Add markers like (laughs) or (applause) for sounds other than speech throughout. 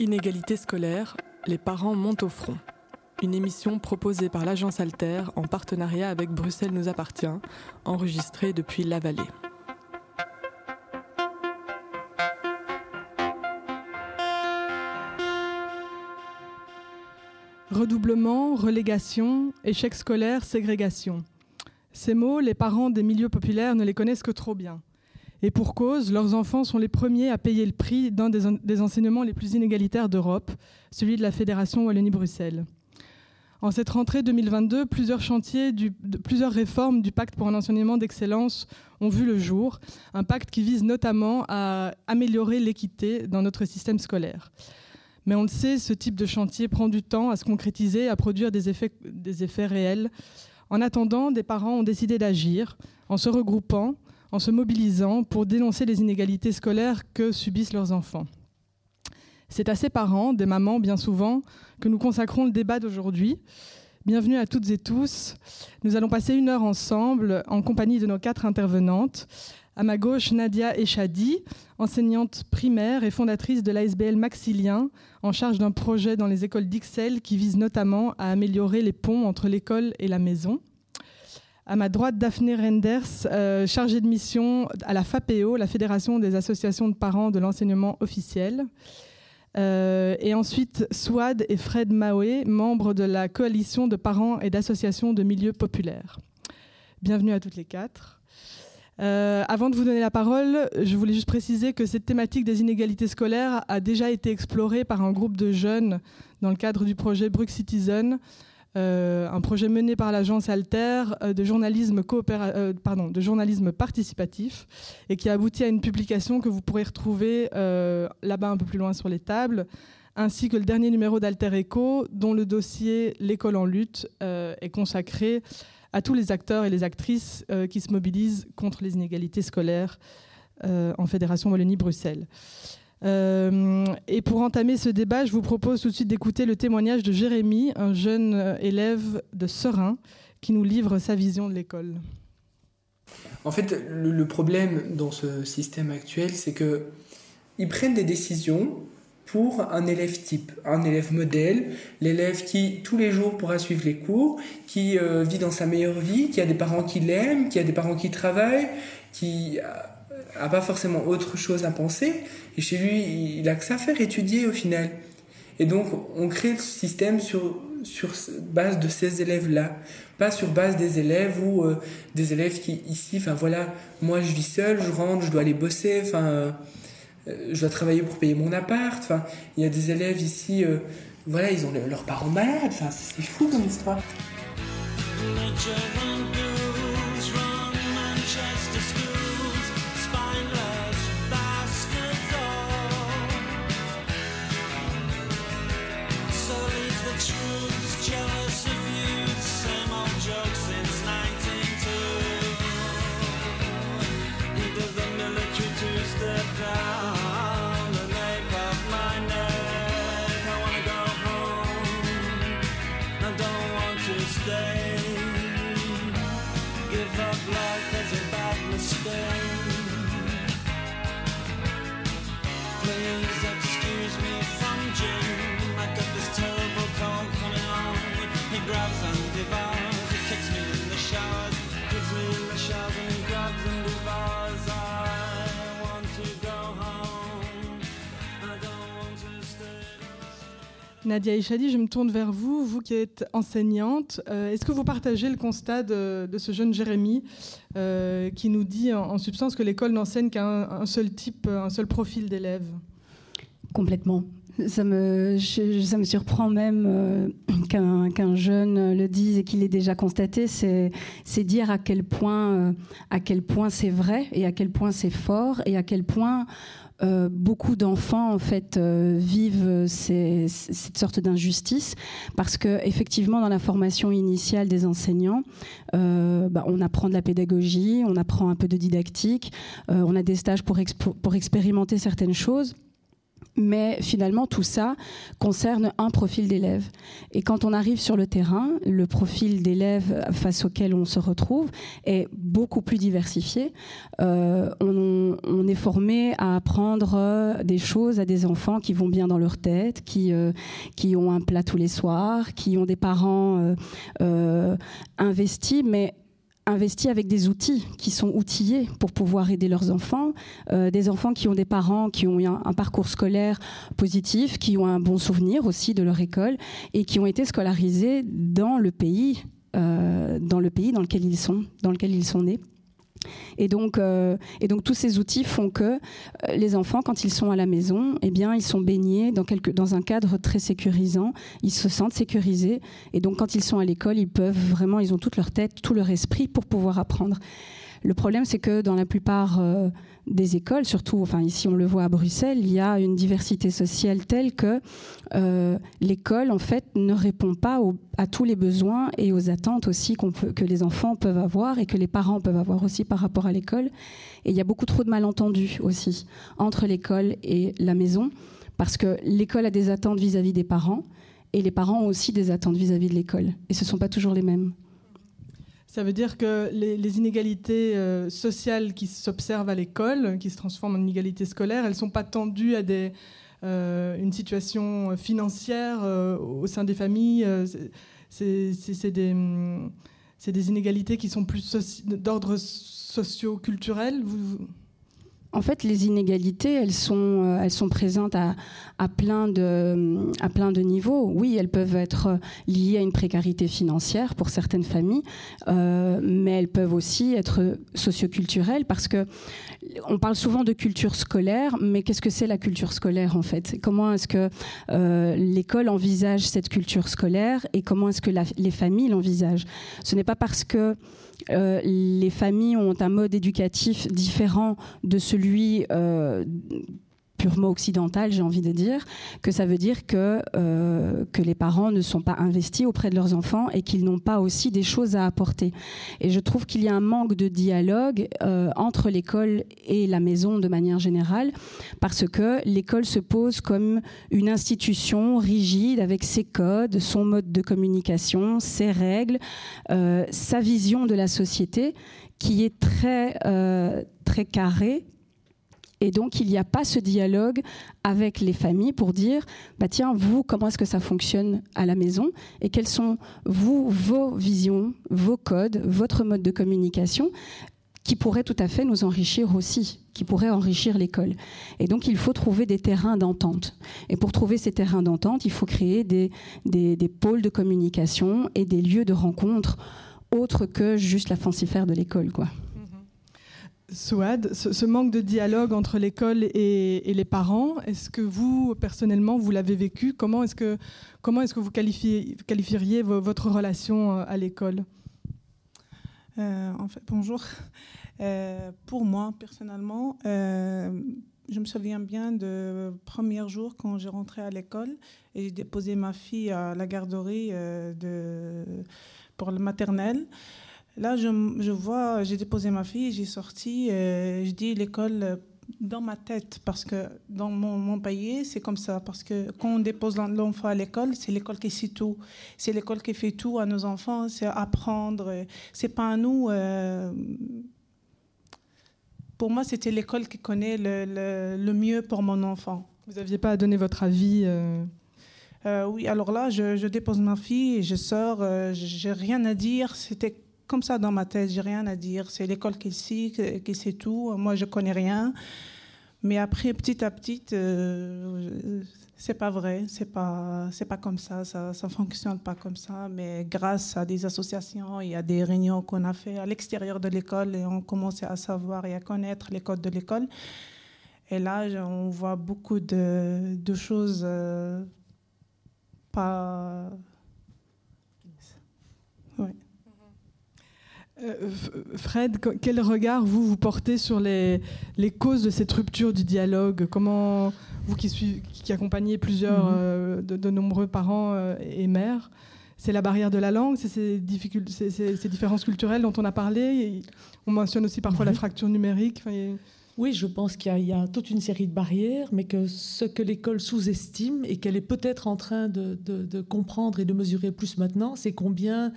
Inégalité scolaire, les parents montent au front. Une émission proposée par l'agence Alter en partenariat avec Bruxelles nous appartient, enregistrée depuis La Vallée. Redoublement, relégation, échec scolaire, ségrégation. Ces mots, les parents des milieux populaires ne les connaissent que trop bien. Et pour cause, leurs enfants sont les premiers à payer le prix d'un des, enseignements les plus inégalitaires d'Europe, celui de la Fédération Wallonie-Bruxelles. En cette rentrée 2022, plusieurs chantiers, plusieurs réformes du pacte pour un enseignement d'excellence ont vu le jour, un pacte qui vise notamment à améliorer l'équité dans notre système scolaire. Mais on le sait, ce type de chantier prend du temps à se concrétiser, à produire des effets, des effets réels. En attendant, des parents ont décidé d'agir en se regroupant en se mobilisant pour dénoncer les inégalités scolaires que subissent leurs enfants. C'est à ces parents, des mamans bien souvent, que nous consacrons le débat d'aujourd'hui. Bienvenue à toutes et tous. Nous allons passer une heure ensemble en compagnie de nos quatre intervenantes. À ma gauche, Nadia Echadi, enseignante primaire et fondatrice de l'ASBL Maxilien, en charge d'un projet dans les écoles d'Ixelles qui vise notamment à améliorer les ponts entre l'école et la maison. À ma droite, Daphné Renders, euh, chargée de mission à la FAPEO, la Fédération des associations de parents de l'enseignement officiel. Euh, et ensuite, Swad et Fred Maoué, membres de la coalition de parents et d'associations de milieux populaires. Bienvenue à toutes les quatre. Euh, avant de vous donner la parole, je voulais juste préciser que cette thématique des inégalités scolaires a déjà été explorée par un groupe de jeunes dans le cadre du projet Brux Citizen, euh, un projet mené par l'agence Alter euh, de, journalisme euh, de journalisme participatif et qui a abouti à une publication que vous pourrez retrouver là-bas un peu plus loin sur les tables, ainsi que le dernier numéro d'Alter Echo, dont le dossier L'école en lutte est consacré à tous les acteurs et les actrices qui se mobilisent contre les inégalités scolaires en Fédération Wallonie-Bruxelles. Euh, et pour entamer ce débat, je vous propose tout de suite d'écouter le témoignage de Jérémy, un jeune euh, élève de Serein, qui nous livre sa vision de l'école. En fait, le, problème dans ce système actuel, c'est que ils prennent des décisions pour un élève type, un élève modèle, l'élève qui tous les jours pourra suivre les cours, qui euh, vit dans sa meilleure vie, qui a des parents qui l'aiment, qui a des parents qui travaillent, qui a pas forcément autre chose à penser. Et chez lui, il a que ça à faire, étudier au final. Et donc, on crée le système sur, sur base de ces élèves-là, pas sur base des élèves ou euh, des élèves qui, ici, enfin voilà, moi je vis seul, je rentre, je dois aller bosser, enfin, euh, je dois travailler pour payer mon appart, enfin, il y a des élèves ici, euh, voilà, ils ont leurs parents malades, enfin, c'est fou comme histoire. Nadia Ishadi, je me tourne vers vous, vous qui êtes enseignante. Euh, est-ce que vous partagez le constat de, ce jeune Jérémy euh, qui nous dit en, substance que l'école n'enseigne qu'un seul type, un seul profil d'élèves Complètement. Ça me, ça me surprend même euh, (clears throat) qu'un jeune le dise et qu'il ait déjà constaté. C'est dire à quel point, quel point c'est vrai et à quel point c'est fort et à quel point euh, beaucoup d'enfants en fait euh, vivent cette sorte d'injustice parce que effectivement dans la formation initiale des enseignants, euh, bah, on apprend de la pédagogie, on apprend un peu de didactique, on a des stages pour, pour expérimenter certaines choses. Mais finalement, tout ça concerne un profil d'élève. Et quand on arrive sur le terrain, le profil d'élève face auquel on se retrouve est beaucoup plus diversifié. Euh, on, est formé à apprendre des choses à des enfants qui vont bien dans leur tête, qui, euh, qui ont un plat tous les soirs, qui ont des parents euh, investis, mais investi avec des outils qui sont outillés pour pouvoir aider leurs enfants, euh, des enfants qui ont des parents qui ont eu un, parcours scolaire positif, qui ont un bon souvenir aussi de leur école et qui ont été scolarisés dans le pays, euh, dans le pays dans lequel ils sont, dans lequel ils sont nés. Et donc, euh, et donc tous ces outils font que euh, les enfants, quand ils sont à la maison, eh bien, ils sont baignés dans, quelque, dans un cadre très sécurisant. Ils se sentent sécurisés. Et donc, quand ils sont à l'école, ils peuvent vraiment, ils ont toute leur tête, tout leur esprit pour pouvoir apprendre. Le problème, c'est que dans la plupart euh, des écoles, surtout, enfin ici on le voit à Bruxelles, il y a une diversité sociale telle que euh, l'école en fait ne répond pas à tous les besoins et aux attentes aussi que les enfants peuvent avoir et que les parents peuvent avoir aussi par rapport à l'école. Et il y a beaucoup trop de malentendus aussi entre l'école et la maison parce que l'école a des attentes vis-à-vis des parents et les parents ont aussi des attentes vis-à-vis de l'école et ce ne sont pas toujours les mêmes. Ça veut dire que les, inégalités euh, sociales qui s'observent à l'école, qui se transforment en inégalités scolaires, elles ne sont pas tendues à des, euh, une situation financière euh, au sein des familles. c'est des, des, inégalités qui sont plus d'ordre socio-culturel. Vous, en fait, les inégalités, elles sont, euh, présentes à, plein de, niveaux. Oui, elles peuvent être liées à une précarité financière pour certaines familles, euh, mais elles peuvent aussi être socioculturelles parce que on parle souvent de culture scolaire, mais qu'est-ce que c'est la culture scolaire en fait? Comment est-ce que euh, l'école envisage cette culture scolaire et comment est-ce que les familles l'envisagent? Ce n'est pas parce que euh, les familles ont un mode éducatif différent de celui euh, purement occidental, j'ai envie de dire, que ça veut dire que, euh, que les parents ne sont pas investis auprès de leurs enfants et qu'ils n'ont pas aussi des choses à apporter. Et je trouve qu'il y a un manque de dialogue euh, entre l'école et la maison de manière générale, parce que l'école se pose comme une institution rigide avec ses codes, son mode de communication, ses règles, euh, sa vision de la société qui est très, très carrée et donc, il n'y a pas ce dialogue avec les familles pour dire, bah tiens, vous, comment est-ce que ça fonctionne à la maison et quelles sont, vous, vos visions, vos codes, votre mode de communication qui pourrait tout à fait nous enrichir aussi, qui pourrait enrichir l'école. Et donc, il faut trouver des terrains d'entente. Et pour trouver ces terrains d'entente, il faut créer des, des, pôles de communication et des lieux de rencontre autres que juste la fancifère de l'école, quoi. Souad, ce, manque de dialogue entre l'école et, les parents, est-ce que vous, personnellement, vous l'avez vécu? Comment est-ce que, est que vous qualifieriez votre relation euh, à l'école? Euh, en fait, Bonjour. Euh, pour moi, personnellement, je me souviens bien de premier jour quand j'ai rentré à l'école et j'ai déposé ma fille à la garderie de, pour le maternel. Là, je, je vois, j'ai déposé ma fille, j'ai sorti, euh, je dis l'école euh, dans ma tête, parce que dans mon, mon pays, c'est comme ça. Parce que quand on dépose l'enfant à l'école, c'est l'école qui sait tout. C'est l'école qui fait tout à nos enfants, c'est apprendre. C'est pas à nous. Euh, pour moi, c'était l'école qui connaît le, le, mieux pour mon enfant. Vous n'aviez pas à donner votre avis Oui, alors là, je, je, dépose ma fille, je sors, j'ai rien à dire. C'était comme ça dans ma tête, j'ai rien à dire. C'est l'école qui sait, qui sait tout. Moi, je connais rien. Mais après, petit à petit, euh, c'est pas vrai, c'est pas, c'est pas comme ça, ça, ça fonctionne pas comme ça. Mais grâce à des associations et à des réunions qu'on a fait à l'extérieur de l'école, et on commençait à savoir et à connaître les codes de l'école. Et là, on voit beaucoup de, de choses euh, pas. Ouais. Euh, Fred, quel regard vous vous portez sur les, les, causes de cette rupture du dialogue? Comment vous qui, suivez, qui accompagnez plusieurs mhm. euh, de, nombreux parents euh, et mères, c'est la barrière de la langue, c'est ces, ces, différences culturelles dont on a parlé? on mentionne aussi parfois la fracture numérique. Oui, je pense qu'il y, a toute une série de barrières, mais que ce que l'école sous-estime et qu'elle est peut-être en train de, comprendre et de mesurer plus maintenant, c'est combien,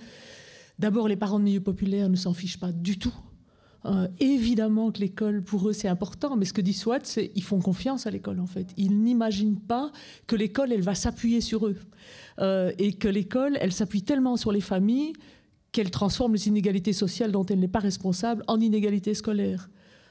d'abord, les parents de milieu populaire ne s'en fichent pas du tout. Euh, évidemment que l'école, pour eux, c'est important, mais ce que dit Swat, c'est qu'ils font confiance à l'école, en fait. Ils n'imaginent pas que l'école, elle va s'appuyer sur eux. Euh, et que l'école, elle s'appuie tellement sur les familles qu'elle transforme les inégalités sociales dont elle n'est pas responsable en inégalités scolaires.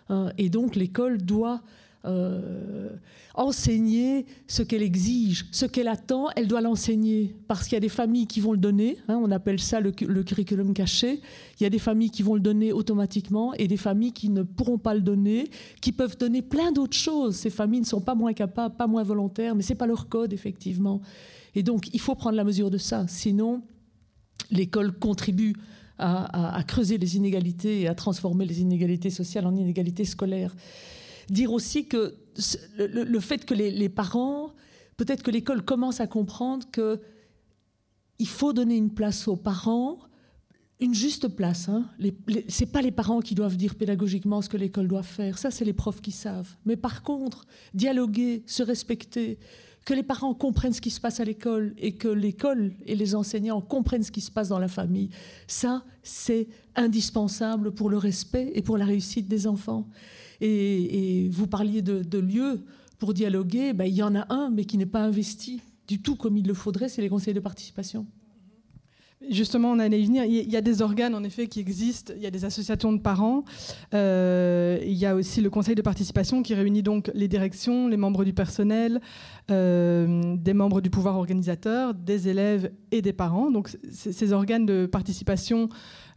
Hein, et donc l'école doit euh, enseigner ce qu'elle exige, ce qu'elle attend, elle doit l'enseigner. Parce qu'il y a des familles qui vont le donner, hein, on appelle ça le, curriculum caché, il y a des familles qui vont le donner automatiquement et des familles qui ne pourront pas le donner, qui peuvent donner plein d'autres choses. Ces familles ne sont pas moins capables, pas moins volontaires, mais ce n'est pas leur code, effectivement. Et donc il faut prendre la mesure de ça, sinon l'école contribue à, creuser les inégalités et à transformer les inégalités sociales en inégalités scolaires. Dire aussi que le, fait que les, parents, peut-être que l'école commence à comprendre que il faut donner une place aux parents, une juste place. Hein. Ce pas les parents qui doivent dire pédagogiquement ce que l'école doit faire. Ça, c'est les profs qui savent. Mais par contre, dialoguer, se respecter, que les parents comprennent ce qui se passe à l'école et que l'école et les enseignants comprennent ce qui se passe dans la famille. Ça, c'est indispensable pour le respect et pour la réussite des enfants. Et, vous parliez de, lieux pour dialoguer, ben, il y en a un, mais qui n'est pas investi du tout comme il le faudrait, c'est les conseils de participation. Justement, on allait y venir. Il y a des organes, en effet, qui existent. Il y a des associations de parents. Euh, il y a aussi le conseil de participation qui réunit donc les directions, les membres du personnel, euh, des membres du pouvoir organisateur, des élèves et des parents. Donc, ces organes de participation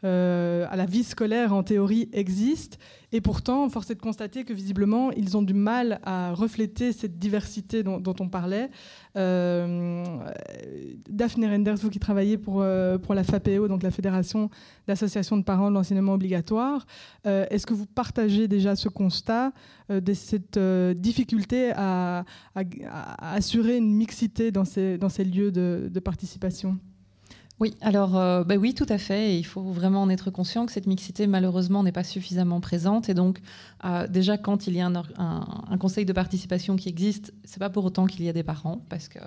euh, à la vie scolaire, en théorie, existent. Et pourtant, force est de constater que visiblement, ils ont du mal à refléter cette diversité dont, on parlait. Euh, Daphne Renders, vous qui travaillez pour, euh, pour la FAPEO, donc la Fédération d'associations de parents de l'enseignement obligatoire, est-ce que vous partagez déjà ce constat de cette difficulté à, assurer une mixité dans ces, dans ces lieux de, de participation? Oui, alors euh, bah oui, tout à fait. il faut vraiment en être conscient que cette mixité, malheureusement, n'est pas suffisamment présente. Et donc, euh, déjà, quand il y a un, conseil de participation qui existe, c'est pas pour autant qu'il y a des parents, parce que,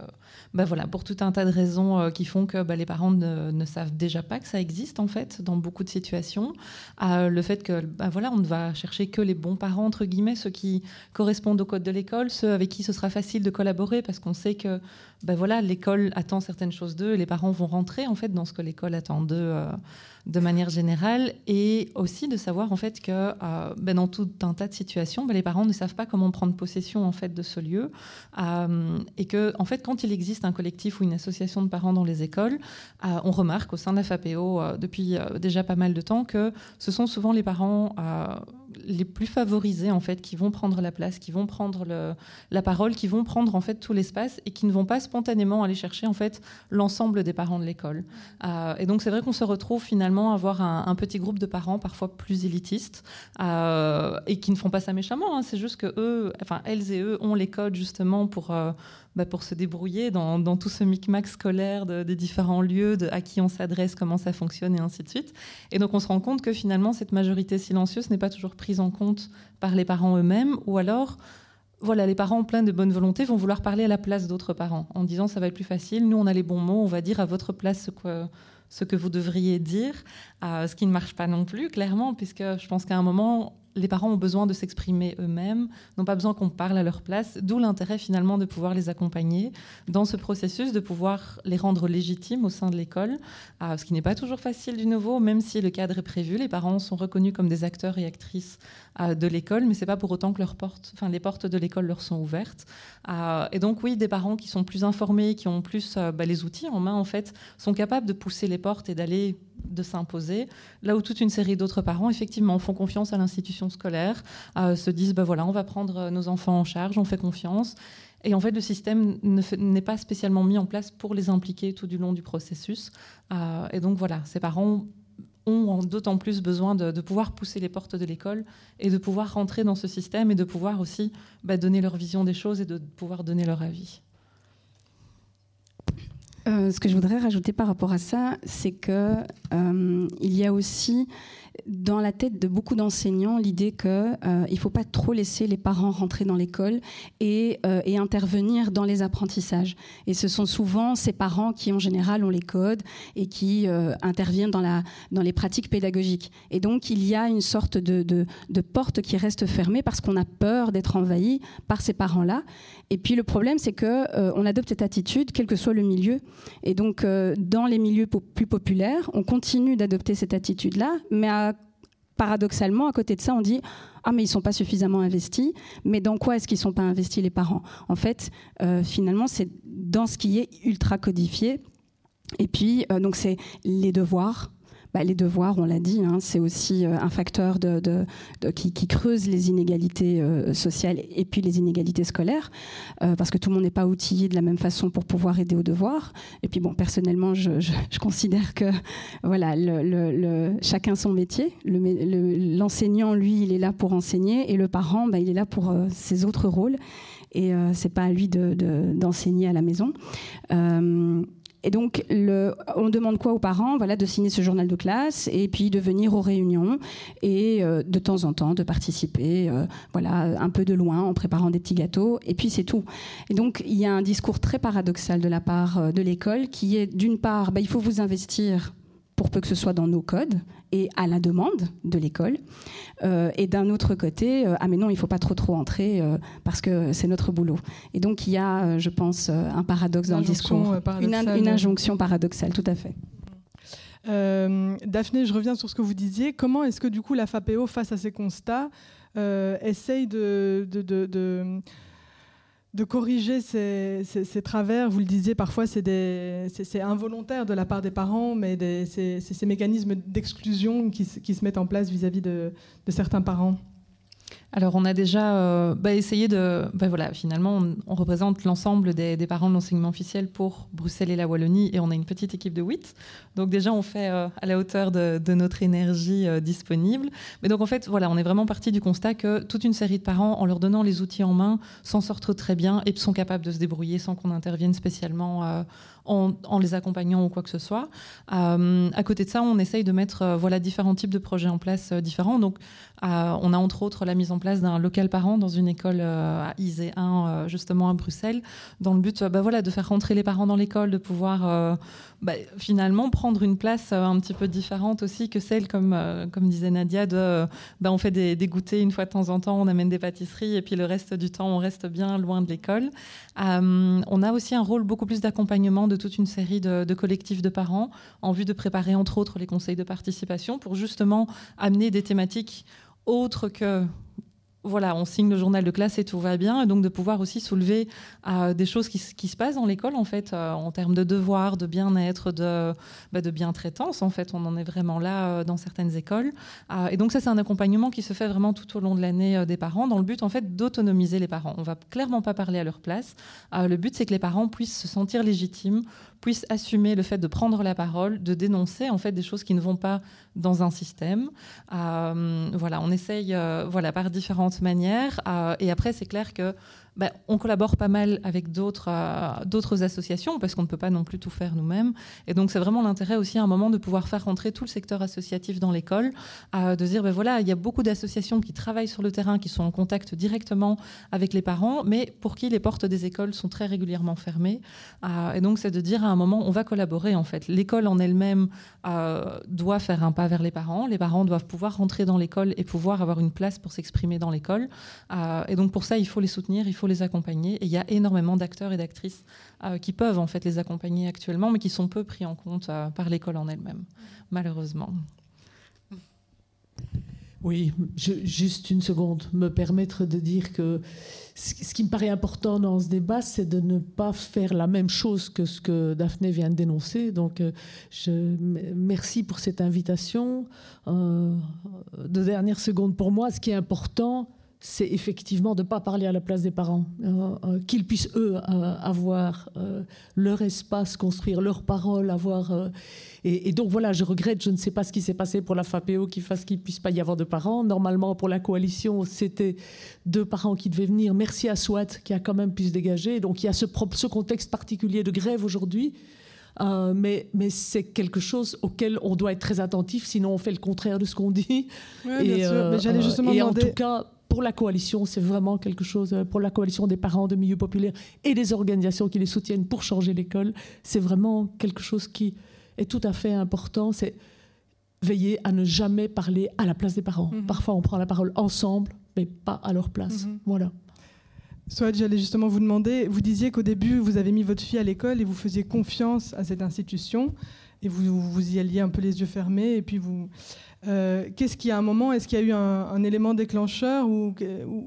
bah voilà, pour tout un tas de raisons euh, qui font que bah, les parents ne, savent déjà pas que ça existe en fait dans beaucoup de situations. le fait que, bah, voilà, on ne va chercher que les bons parents entre guillemets, ceux qui correspondent au code de l'école, ceux avec qui ce sera facile de collaborer, parce qu'on sait que ben voilà, l'école attend certaines choses d'eux et les parents vont rentrer en fait dans ce que l'école attend d'eux euh, de manière générale et aussi de savoir en fait que euh, ben dans tout un tas de situations, ben les parents ne savent pas comment prendre possession en fait de ce lieu. Euh, et que en fait quand il existe un collectif ou une association de parents dans les écoles, on remarque au sein de la FAPO depuis déjà pas mal de temps que ce sont souvent les parents les plus favorisés en fait qui vont prendre la place, qui vont prendre la parole, qui vont prendre en fait tout l'espace et qui ne vont pas spontanément aller chercher en fait l'ensemble des parents de l'école. Euh, et donc c'est vrai qu'on se retrouve finalement à avoir un, petit groupe de parents parfois plus élitistes euh, et qui ne font pas ça méchamment. Hein. c'est juste que eux, enfin elles et eux ont les codes justement pour euh, bah, pour se débrouiller dans, tout ce micmac scolaire des différents lieux, à qui on s'adresse, comment ça fonctionne et ainsi de suite. Et donc on se rend compte que finalement cette majorité silencieuse n'est pas toujours prise en compte par les parents eux-mêmes, ou alors voilà, les parents pleins de bonne volonté vont vouloir parler à la place d'autres parents en disant ça va être plus facile, nous on a les bons mots, on va dire à votre place ce que, vous devriez dire, ce qui ne marche pas non plus, clairement, puisque je pense qu'à un moment, les parents ont besoin de s'exprimer eux-mêmes, n'ont pas besoin qu'on parle à leur place, d'où l'intérêt finalement de pouvoir les accompagner dans ce processus, de pouvoir les rendre légitimes au sein de l'école, ce qui n'est pas toujours facile du nouveau, même si le cadre est prévu, les parents sont reconnus comme des acteurs et actrices de l'école, mais c'est pas pour autant que leurs portes, enfin les portes de l'école leur sont ouvertes. Euh, et donc oui, des parents qui sont plus informés, qui ont plus bah, les outils en main en fait, sont capables de pousser les portes et d'aller de s'imposer, là où toute une série d'autres parents, effectivement, font confiance à l'institution scolaire, euh, se disent, ben voilà, on va prendre nos enfants en charge, on fait confiance. Et en fait, le système n'est pas spécialement mis en place pour les impliquer tout du long du processus. Euh, et donc voilà, ces parents ont d'autant plus besoin de, pouvoir pousser les portes de l'école et de pouvoir rentrer dans ce système et de pouvoir aussi bah, donner leur vision des choses et de pouvoir donner leur avis. ce que je voudrais rajouter par rapport à ça, c'est que il y a aussi dans la tête de beaucoup d'enseignants l'idée qu'il euh, ne faut pas trop laisser les parents rentrer dans l'école et, euh, et, intervenir dans les apprentissages. Et ce sont souvent ces parents qui, en général, ont les codes et qui euh, interviennent dans, les pratiques pédagogiques. Et donc, il y a une sorte de porte qui reste fermée parce qu'on a peur d'être envahi par ces parents-là. Et puis, le problème, c'est qu'on on adopte cette attitude, quel que soit le milieu. Et donc, dans les milieux plus populaires, on continue d'adopter cette attitude-là, mais à paradoxalement, à côté de ça, on dit ah mais ils sont pas suffisamment investis. Mais dans quoi est-ce qu'ils sont pas investis les parents? En fait, euh, finalement, c'est dans ce qui est ultra codifié. Et puis, euh, donc c'est les devoirs, bah, les devoirs, on l'a dit, hein, c'est aussi euh, un facteur qui, creuse les inégalités euh, sociales et puis les inégalités scolaires, euh, parce que tout le monde n'est pas outillé de la même façon pour pouvoir aider aux devoirs. Et puis bon, personnellement, je, considère que voilà, chacun son métier. L'enseignant, lui, il est là pour enseigner, et le parent, bah, il est là pour ses autres rôles. Et c'est pas à lui d'enseigner à la maison. Et donc, on demande quoi aux parents voilà, De signer ce journal de classe et puis de venir aux réunions et euh, de temps en temps de participer, euh, voilà, un peu de loin en préparant des petits gâteaux. Et puis c'est tout. Et donc, il y a un discours très paradoxal de la part euh, de l'école qui est d'une part, bah, il faut vous investir pour peu que ce soit dans nos codes et à la demande de l'école. Euh, et d'un autre côté, euh, ah mais non, il ne faut pas trop trop entrer euh, parce que c'est notre boulot. Et donc il y a, je pense, un paradoxe dans le discours, une, une, injonction paradoxale, tout à fait. Daphné, je reviens sur ce que vous disiez. Comment est-ce que du coup la FAPEO, face à ces constats, essaye de, de, de de corriger ces, travers. Vous le disiez, parfois c'est involontaire de la part des parents, mais c'est ces mécanismes d'exclusion qui, se mettent en place vis-à-vis de, certains parents. Alors, on a déjà euh, bah, essayé de. Bah, voilà, finalement, on, représente l'ensemble des, parents de l'enseignement officiel pour Bruxelles et la Wallonie, et on a une petite équipe de 8. Donc, déjà, on fait euh, à la hauteur de, notre énergie euh, disponible. Mais donc, en fait, voilà, on est vraiment parti du constat que toute une série de parents, en leur donnant les outils en main, s'en sortent très bien et sont capables de se débrouiller sans qu'on intervienne spécialement en, les accompagnant ou quoi que ce soit. Euh, à côté de ça, on essaye de mettre euh, voilà, différents types de projets en place euh, différents. Donc, on a entre autres la mise en place d'un local parent dans une école à ISE 1, justement à Bruxelles, dans le but bah, voilà, de faire rentrer les parents dans l'école, de pouvoir bah, finalement prendre une place un petit peu différente aussi que celle, comme, comme disait Nadia, de bah, on fait des, des, goûters une fois de temps en temps, on amène des pâtisseries et puis le reste du temps, on reste bien loin de l'école. on a aussi un rôle beaucoup plus d'accompagnement de toute une série de, collectifs de parents en vue de préparer entre autres les conseils de participation pour justement amener des thématiques autres que voilà, on signe le journal de classe et tout va bien, et donc de pouvoir aussi soulever euh, des choses qui, se passent dans l'école en fait, euh, en termes de devoirs, de bien-être, de, bah, bien-traitance en fait, on en est vraiment là euh, dans certaines écoles, et donc ça c'est un accompagnement qui se fait vraiment tout au long de l'année des parents, dans le but en fait d'autonomiser les parents. On va clairement pas parler à leur place. le but c'est que les parents puissent se sentir légitimes puissent assumer le fait de prendre la parole, de dénoncer en fait des choses qui ne vont pas dans un système. Euh, voilà, on essaye euh, voilà par différentes manières. Euh, et après, c'est clair que bah, on collabore pas mal avec d'autres d'autres associations parce qu'on ne peut pas non plus tout faire nous-mêmes. Et donc c'est vraiment l'intérêt aussi à un moment de pouvoir faire rentrer tout le secteur associatif dans l'école, de dire ben voilà il y a beaucoup d'associations qui travaillent sur le terrain, qui sont en contact directement avec les parents, mais pour qui les portes des écoles sont très régulièrement fermées. et donc c'est de dire à un moment on va collaborer en fait. L'école en elle-même doit faire un pas vers les parents. Les parents doivent pouvoir rentrer dans l'école et pouvoir avoir une place pour s'exprimer dans l'école. Euh, et donc pour ça, il faut les soutenir, il faut les accompagner. Et il y a énormément d'acteurs et d'actrices euh, qui peuvent en fait les accompagner actuellement, mais qui sont peu pris en compte euh, par l'école en elle-même, malheureusement. Oui, juste une seconde, me permettre de dire que ce qui me paraît important dans ce débat, c'est de ne pas faire la même chose que ce que Daphné vient de dénoncer. Donc, euh, je, merci pour cette invitation. Euh, de dernière seconde pour moi, ce qui est important, c'est effectivement de ne pas parler à la place des parents, euh, euh, qu'ils puissent eux euh, avoir leur espace, construire leurs paroles, avoir. Et, donc voilà, je regrette, je ne sais pas ce qui s'est passé pour la FAPEO qui fasse qu'il ne puisse pas y avoir de parents. Normalement, pour la coalition, c'était deux parents qui devaient venir. Merci à SWAT qui a quand même pu se dégager. Donc il y a ce, ce contexte particulier de grève aujourd'hui. Euh, mais mais c'est quelque chose auquel on doit être très attentif, sinon on fait le contraire de ce qu'on dit. et, bien sûr. Mais j'allais justement et en tout cas, pour la coalition, c'est vraiment quelque chose, pour la coalition des parents de milieux populaires et des organisations qui les soutiennent pour changer l'école, c'est vraiment quelque chose qui est tout à fait important. C'est veiller à ne jamais parler à la place des parents. Mhm. Parfois, on prend la parole ensemble, mais pas à leur place. Mhm. Voilà. Soit j'allais justement vous demander, vous disiez qu'au début, vous avez mis votre fille à l'école et vous faisiez confiance à cette institution et vous, vous y alliez un peu les yeux fermés et puis vous... Euh, qu'est-ce qui, à un moment, est-ce qu'il y a eu un, élément déclencheur ou,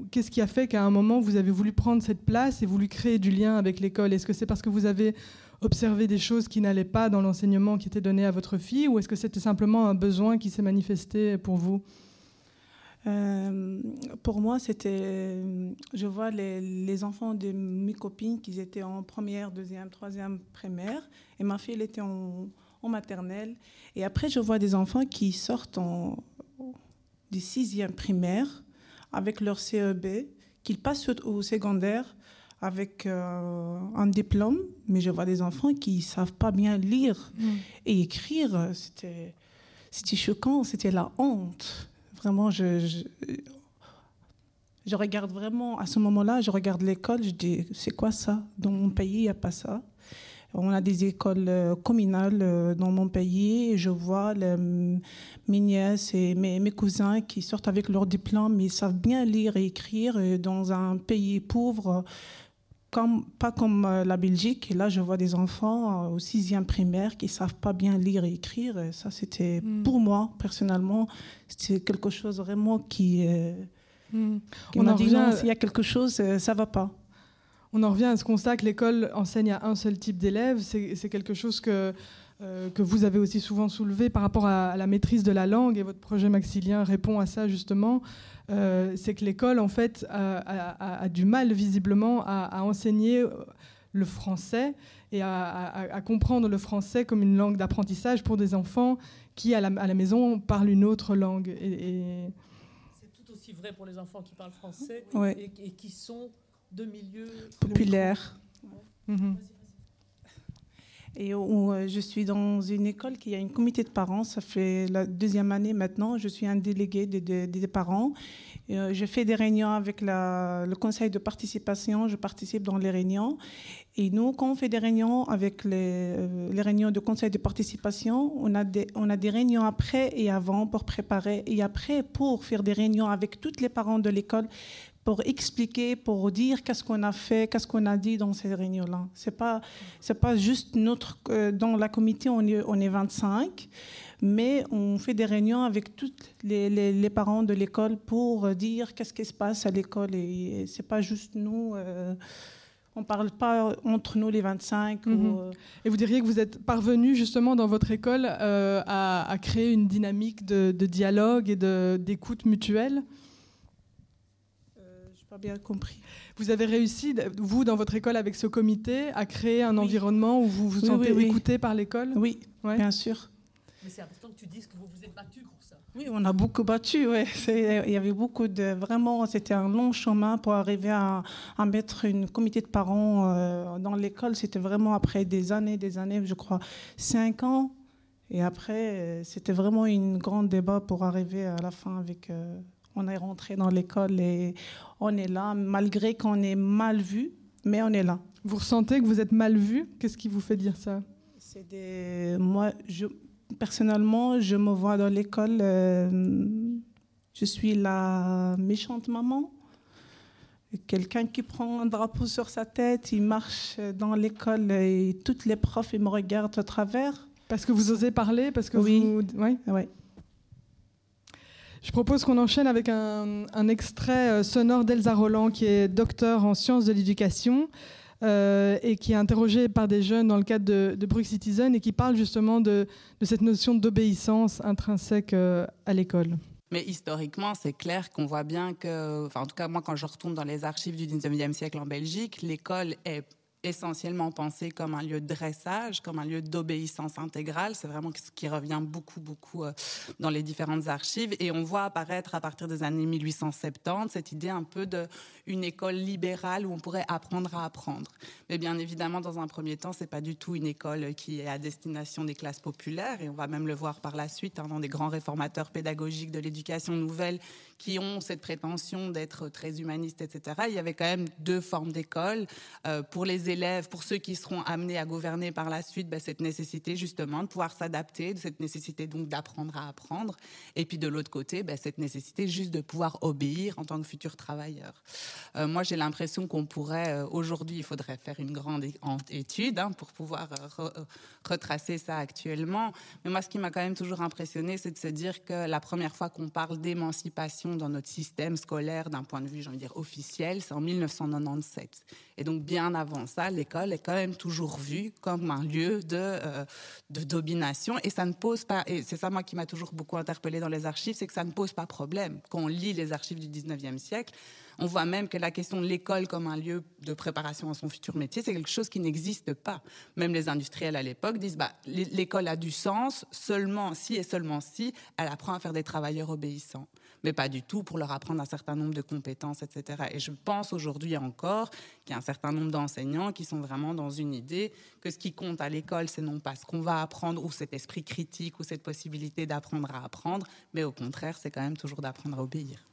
qu'est-ce qui a fait qu'à un moment, vous avez voulu prendre cette place et voulu créer du lien avec l'école? Est-ce que c'est parce que vous avez observé des choses qui n'allaient pas dans l'enseignement qui était donné à votre fille ou est-ce que c'était simplement un besoin qui s'est manifesté pour vous? Euh, pour moi, c'était. Je vois les, les, enfants de mes copines qui étaient en première, deuxième, troisième primaire, et ma fille elle était en, en, maternelle. Et après, je vois des enfants qui sortent en, du sixième primaire avec leur CEB, qu'ils passent au secondaire avec euh, un diplôme, mais je vois des enfants qui ne savent pas bien lire mm. et écrire. C'était, c'était choquant, c'était la honte. Vraiment, je, je, regarde vraiment, à ce moment-là, je regarde l'école, je dis, c'est quoi ça? Dans mon pays, il n'y a pas ça. On a des écoles euh, communales euh, dans mon pays et je vois les, mes nièces et mes, mes, cousins qui sortent avec leur diplôme, mais ils savent bien lire et écrire dans un pays pauvre comme, pas comme euh, la Belgique. là, je vois des enfants euh, au sixième primaire qui savent pas bien lire et écrire. Et ça, c'était hmm. pour moi personnellement, c'était quelque chose vraiment qui, euh, hmm. On m'a dit non, s'il y a quelque chose, ça va pas. On en revient à ce constat que l'école enseigne à un seul type d'élèves. C'est quelque chose que que vous avez aussi souvent soulevé par rapport à, la maîtrise de la langue et votre projet Maxilien répond à ça justement. Euh, c'est que l'école, en fait, a, du mal visiblement à, enseigner le français et à, comprendre le français comme une langue d'apprentissage pour des enfants qui, à la, maison, parlent une autre langue. Et, C'est tout aussi vrai pour les enfants qui parlent français et, qui sont de milieux populaires. Mhm. Et où euh, je suis dans une école qui a une comité de parents. Ça fait la deuxième année maintenant. Je suis un délégué des, parents. Euh, je fais des réunions avec le conseil de participation. Je participe dans les réunions. Et nous, quand on fait des réunions avec les, euh, les réunions de conseil de participation, on a, des, on a des réunions après et avant pour préparer et après pour faire des réunions avec tous les parents de l'école pour expliquer, pour dire qu'est-ce qu'on a fait, qu'est-ce qu'on a dit dans ces réunions-là. C'est pas, c'est pas juste notre, euh, dans la comité on est, on est 25, mais on fait des réunions avec tous les, les, parents de l'école pour dire qu'est-ce qui se passe à l'école et, c'est pas juste nous. Euh, on parle pas entre nous les 25. Mhm. Euh, et vous diriez que vous êtes parvenu justement dans votre école à, créer une dynamique de, de dialogue et de, d'écoute mutuelle? Pas bien compris. Vous avez réussi, vous, dans votre école, avec ce comité, à créer un environnement où vous vous sentez écouté par l'école? Oui, bien sûr. Mais c'est important que tu dises que vous vous êtes battu pour ça. Oui, on a beaucoup battu. Ouais. (laughs) Il y avait beaucoup de. Vraiment, c'était un long chemin pour arriver à, mettre une comité de parents euh, dans l'école. C'était vraiment après des années, des années, je crois, cinq ans. Et après, euh, c'était vraiment une grande débat pour arriver à la fin avec. Euh, on est rentré dans l'école et on est là, malgré qu'on est mal vu, mais on est là. Vous ressentez que vous êtes mal vu? Qu'est-ce qui vous fait dire ça? C'est des... Moi, je... personnellement, je me vois dans l'école, euh, je suis la méchante maman. Quelqu'un qui prend un drapeau sur sa tête, il marche dans l'école et toutes les profs ils me regardent à travers. Parce que vous osez parler? Parce que oui. Vous... Oui. oui. Je propose qu'on enchaîne avec un, extrait euh, sonore d'Elsa Roland, qui est docteur en sciences de l'éducation euh, et qui est interrogée par des jeunes dans le cadre de, de Citizen et qui parle justement de, cette notion d'obéissance intrinsèque euh, à l'école. Mais historiquement, c'est clair qu'on voit bien que, enfin, en tout cas, moi, quand je retourne dans les archives du 19e siècle en Belgique, l'école est essentiellement pensé comme un lieu de dressage, comme un lieu d'obéissance intégrale. C'est vraiment ce qui revient beaucoup, beaucoup euh, dans les différentes archives. Et on voit apparaître à partir des années 1870 cette idée un peu d'une école libérale où on pourrait apprendre à apprendre. Mais bien évidemment, dans un premier temps, c'est pas du tout une école qui est à destination des classes populaires. Et on va même le voir par la suite hein, dans des grands réformateurs pédagogiques de l'éducation nouvelle qui ont cette prétention d'être très humanistes, etc. Il y avait quand même deux formes d'école. Euh, pour les élèves, pour ceux qui seront amenés à gouverner par la suite, ben, cette nécessité justement de pouvoir s'adapter, cette nécessité donc d'apprendre à apprendre. Et puis de l'autre côté, ben, cette nécessité juste de pouvoir obéir en tant que futur travailleur. Euh, moi, j'ai l'impression qu'on pourrait, euh, aujourd'hui, il faudrait faire une grande étude hein, pour pouvoir retracer ça actuellement. Mais moi, ce qui m'a quand même toujours impressionné, c'est de se dire que la première fois qu'on parle d'émancipation dans notre système scolaire d'un point de vue, j'ai envie de dire, officiel, c'est en 1997. Et donc, bien avant ça, l'école est quand même toujours vue comme un lieu de, euh, de domination. Et ça ne pose pas, et c'est ça, moi, qui m'a toujours beaucoup interpellé dans les archives, c'est que ça ne pose pas problème. Quand on lit les archives du 19e siècle, on voit même que la question de l'école comme un lieu de préparation à son futur métier, c'est quelque chose qui n'existe pas. Même les industriels à l'époque disent bah, l'école a du sens seulement si et seulement si elle apprend à faire des travailleurs obéissants mais pas du tout pour leur apprendre un certain nombre de compétences, etc. Et je pense aujourd'hui encore qu'il y a un certain nombre d'enseignants qui sont vraiment dans une idée que ce qui compte à l'école, c'est non pas ce qu'on va apprendre ou cet esprit critique ou cette possibilité d'apprendre à apprendre, mais au contraire, c'est quand même toujours d'apprendre à obéir.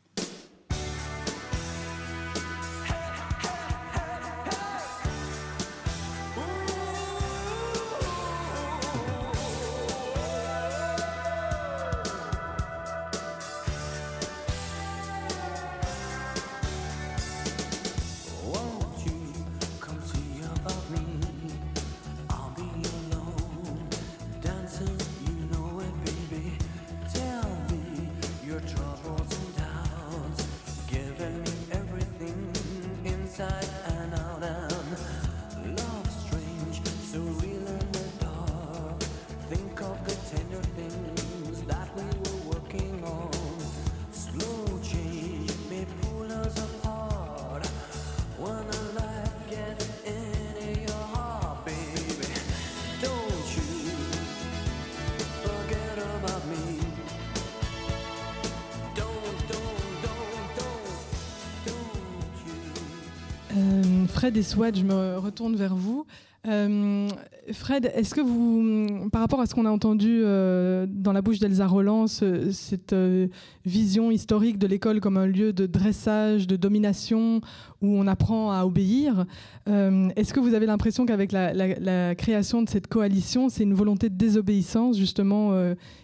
Fred et Swad, je me retourne vers vous. Euh, Fred, est-ce que vous, par rapport à ce qu'on a entendu euh, dans la bouche d'Elsa Roland, cette euh, vision historique de l'école comme un lieu de dressage, de domination, où on apprend à obéir, est-ce que vous avez l'impression qu'avec la, création de cette coalition, c'est une volonté de désobéissance justement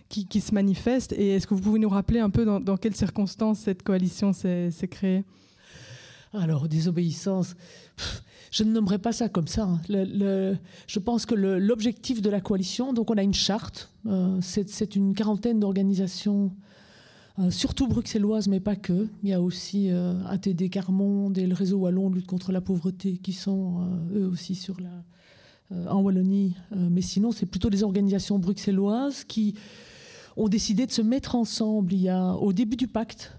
qui, se manifeste? Et est-ce que vous pouvez nous rappeler un peu dans quelles circonstances cette coalition s'est créée? Alors, désobéissance, je ne nommerai pas ça comme ça. Hein. je pense que l'objectif de la coalition, donc on a une charte, euh, c'est une quarantaine d'organisations, euh, surtout bruxelloises, mais pas que. Il y a aussi euh, ATD Carmonde et le réseau Wallon de lutte contre la pauvreté qui sont eux aussi sur la, en Wallonie. mais sinon, c'est plutôt des organisations bruxelloises qui ont décidé de se mettre ensemble il y a, au début du pacte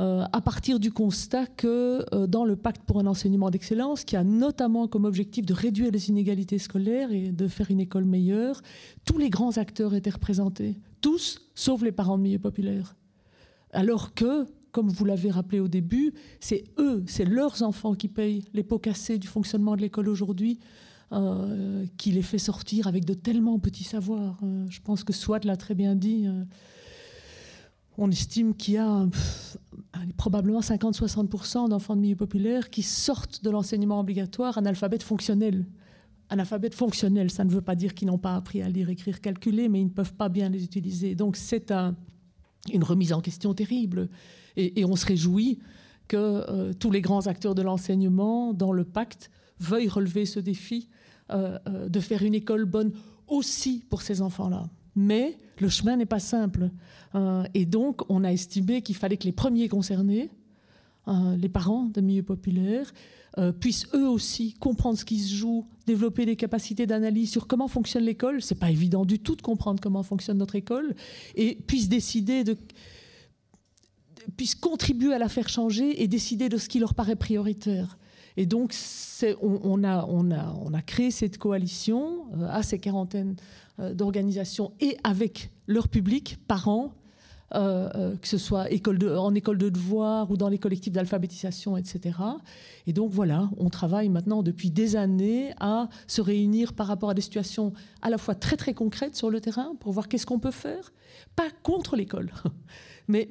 euh, à partir du constat que euh, dans le pacte pour un enseignement d'excellence, qui a notamment comme objectif de réduire les inégalités scolaires et de faire une école meilleure, tous les grands acteurs étaient représentés, tous, sauf les parents de milieu populaire. Alors que, comme vous l'avez rappelé au début, c'est eux, c'est leurs enfants qui payent les pots cassés du fonctionnement de l'école aujourd'hui, euh, qui les fait sortir avec de tellement petits savoirs. je pense que Swat l'a très bien dit on estime qu'il y a probablement 50-60% d'enfants de milieu populaire qui sortent de l'enseignement obligatoire analphabètes fonctionnels. Analphabètes fonctionnels, ça ne veut pas dire qu'ils n'ont pas appris à lire, écrire, calculer, mais ils ne peuvent pas bien les utiliser. Donc c'est une remise en question terrible. Et, on se réjouit que euh, tous les grands acteurs de l'enseignement, dans le pacte, veuillent relever ce défi euh, euh, de faire une école bonne aussi pour ces enfants-là. Mais le chemin n'est pas simple. Euh, et donc, on a estimé qu'il fallait que les premiers concernés, euh, les parents de milieu populaire, euh, puissent eux aussi comprendre ce qui se joue, développer des capacités d'analyse sur comment fonctionne l'école. C'est pas évident du tout de comprendre comment fonctionne notre école, et puissent décider de puissent contribuer à la faire changer et décider de ce qui leur paraît prioritaire. Et donc, on, a, créé cette coalition à ces quarantaines d'organisations et avec leur public, parents, euh, euh, que ce soit en école de devoir ou dans les collectifs d'alphabétisation, etc. Et donc voilà, on travaille maintenant depuis des années à se réunir par rapport à des situations à la fois très très concrètes sur le terrain pour voir qu'est-ce qu'on peut faire, pas contre l'école, (laughs) mais,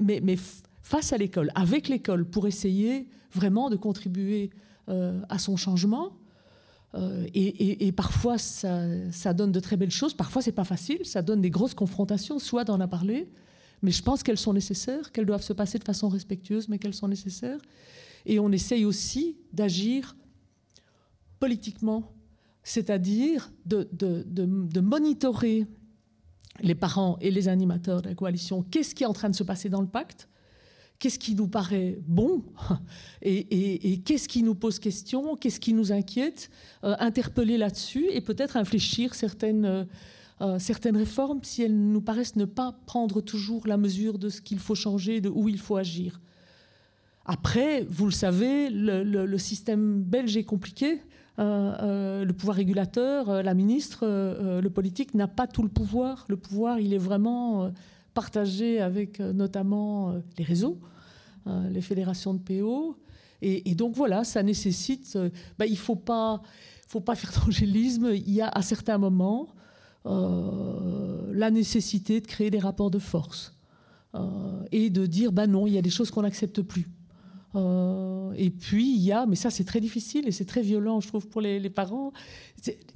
face à l'école, avec l'école, pour essayer vraiment de contribuer euh, à son changement. et, et, parfois, ça, ça, donne de très belles choses. Parfois, c'est pas facile. Ça donne des grosses confrontations. Soit d'en a parlé, mais je pense qu'elles sont nécessaires, qu'elles doivent se passer de façon respectueuse, mais qu'elles sont nécessaires. Et on essaye aussi d'agir politiquement, c'est-à-dire de, de, monitorer les parents et les animateurs de la coalition. Qu'est-ce qui est en train de se passer dans le pacte? Qu'est-ce qui nous paraît bon (laughs) Et, qu'est-ce qui nous pose question Qu'est-ce qui nous inquiète euh, Interpeller là-dessus et peut-être infléchir certaines... Euh, euh, certaines réformes si elles nous paraissent ne pas prendre toujours la mesure de ce qu'il faut changer, de où il faut agir. Après, vous le savez, le, système belge est compliqué. Le pouvoir régulateur, la ministre, le politique n'a pas tout le pouvoir. Le pouvoir, il est vraiment partagé avec notamment les réseaux, les fédérations de PO. Et, donc voilà, ça nécessite. Ben, il ne faut pas, faut pas faire (laughs) d'angélisme. Il y a à certains moments euh, la nécessité de créer des rapports de force euh, et de dire ben non, il y a des choses qu'on n'accepte plus. Euh, et puis il y a, mais ça c'est très difficile et c'est très violent, je trouve, pour les, parents.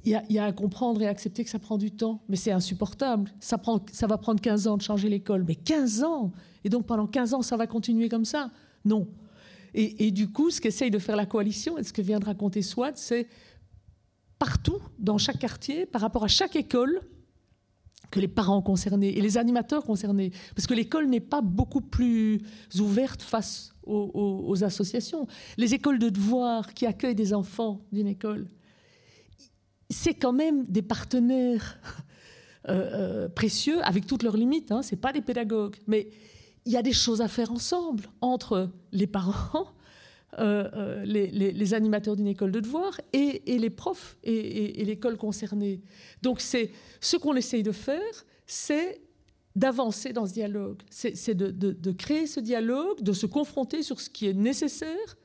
Il y, a, à comprendre et à accepter que ça prend du temps, mais c'est insupportable. Ça, prend, ça va prendre 15 ans de changer l'école, mais 15 ans Et donc pendant 15 ans, ça va continuer comme ça? Non. Et, et du coup, ce qu'essaye de faire la coalition et ce que vient de raconter Swat, c'est partout, dans chaque quartier, par rapport à chaque école, que les parents concernés et les animateurs concernés, parce que l'école n'est pas beaucoup plus ouverte face aux, associations. Les écoles de devoir qui accueillent des enfants d'une école, c'est quand même des partenaires euh, euh, précieux, avec toutes leurs limites, hein, ce pas des pédagogues, mais il y a des choses à faire ensemble entre les parents, euh, les, animateurs d'une école de devoir et, les profs et, l'école concernée. Donc c'est ce qu'on essaye de faire, c'est d'avancer dans ce dialogue, c'est de, créer ce dialogue, de se confronter sur ce qui est nécessaire.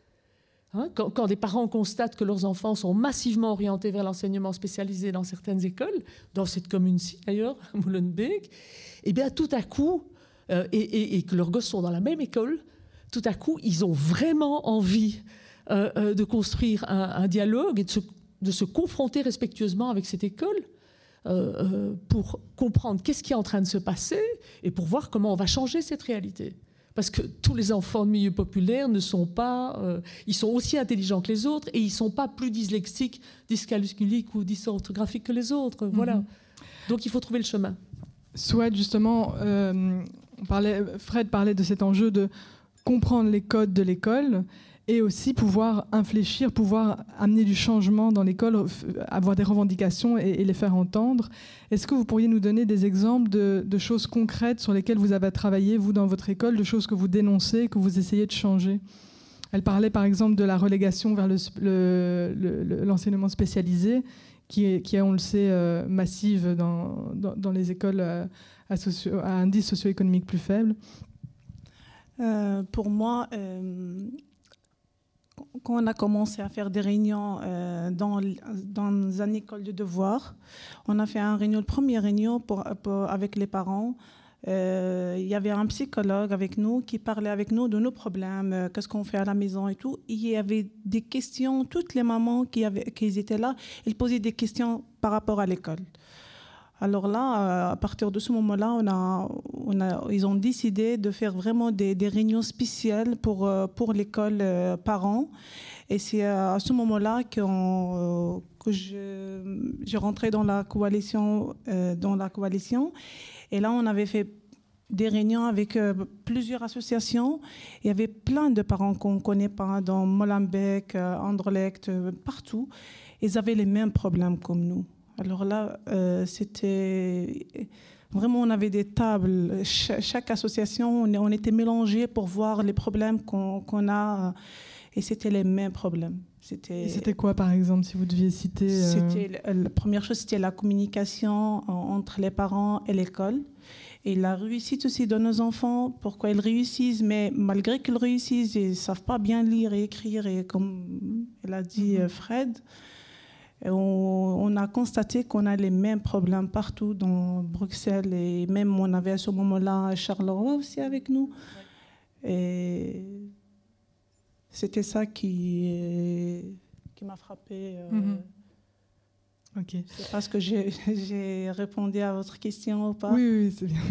Hein, quand, des parents constatent que leurs enfants sont massivement orientés vers l'enseignement spécialisé dans certaines écoles, dans cette commune-ci d'ailleurs, Molenbeek, et eh bien tout à coup, euh, et, que leurs gosses sont dans la même école, tout à coup, ils ont vraiment envie euh, euh, de construire un, dialogue et de se, confronter respectueusement avec cette école euh, pour comprendre qu'est-ce qui est en train de se passer et pour voir comment on va changer cette réalité. Parce que tous les enfants de milieu populaire ne sont pas, ils sont aussi intelligents que les autres et ils ne sont pas plus dyslexiques, dyscalculiques ou dysorthographiques que les autres. Voilà. Mhm. Donc il faut trouver le chemin. Soit justement, on parlait, Fred parlait de cet enjeu de comprendre les codes de l'école et aussi pouvoir infléchir, pouvoir amener du changement dans l'école, avoir des revendications et, les faire entendre. Est-ce que vous pourriez nous donner des exemples de, choses concrètes sur lesquelles vous avez travaillé, vous, dans votre école, de choses que vous dénoncez, que vous essayez de changer? Elle parlait par exemple de la relégation vers l'enseignement spécialisé, qui est, on le sait, euh, massive dans, les écoles euh, à, indice socio-économique plus faible. Euh, pour moi, euh, quand on a commencé à faire des réunions euh, dans, dans une école de devoir, on a fait une réunion, la première réunion pour, avec les parents. il y avait un psychologue avec nous qui parlait avec nous de nos problèmes, qu'est-ce qu'on fait à la maison et tout. il y avait des questions, toutes les mamans qui, avaient, qui étaient là, elles posaient des questions par rapport à l'école. Alors là, euh, à partir de ce moment-là, ils ont décidé de faire vraiment des, réunions spéciales pour, euh, pour l'école euh, parents. Et c'est à ce moment-là que j'ai rentré dans la coalition, dans la coalition. Et là, on avait fait des réunions avec plusieurs associations. Il y avait plein de parents qu'on ne connaît pas dans Molenbeek, Anderlecht, partout. Ils avaient les mêmes problèmes comme nous. Alors là, euh, c'était vraiment, on avait des tables. chaque association, on, était mélangés pour voir les problèmes qu'on a. Et c'était les mêmes problèmes. C'était. Quoi, par exemple, si vous deviez citer C'était la première chose, c'était la communication entre les parents et l'école. Et la réussite aussi de nos enfants, pourquoi ils réussissent, mais malgré qu'ils réussissent, ils ne savent pas bien lire et écrire. Et comme l'a dit mhm. Fred, on, a constaté qu'on a les mêmes problèmes partout dans Bruxelles et même on avait à ce moment-là Charleroi aussi avec nous. Et c'était ça qui, qui m'a frappé. Euh, mhm. Ok. Parce que (laughs) j'ai répondu à votre question ou pas. Oui, oui, c'est bien. (laughs)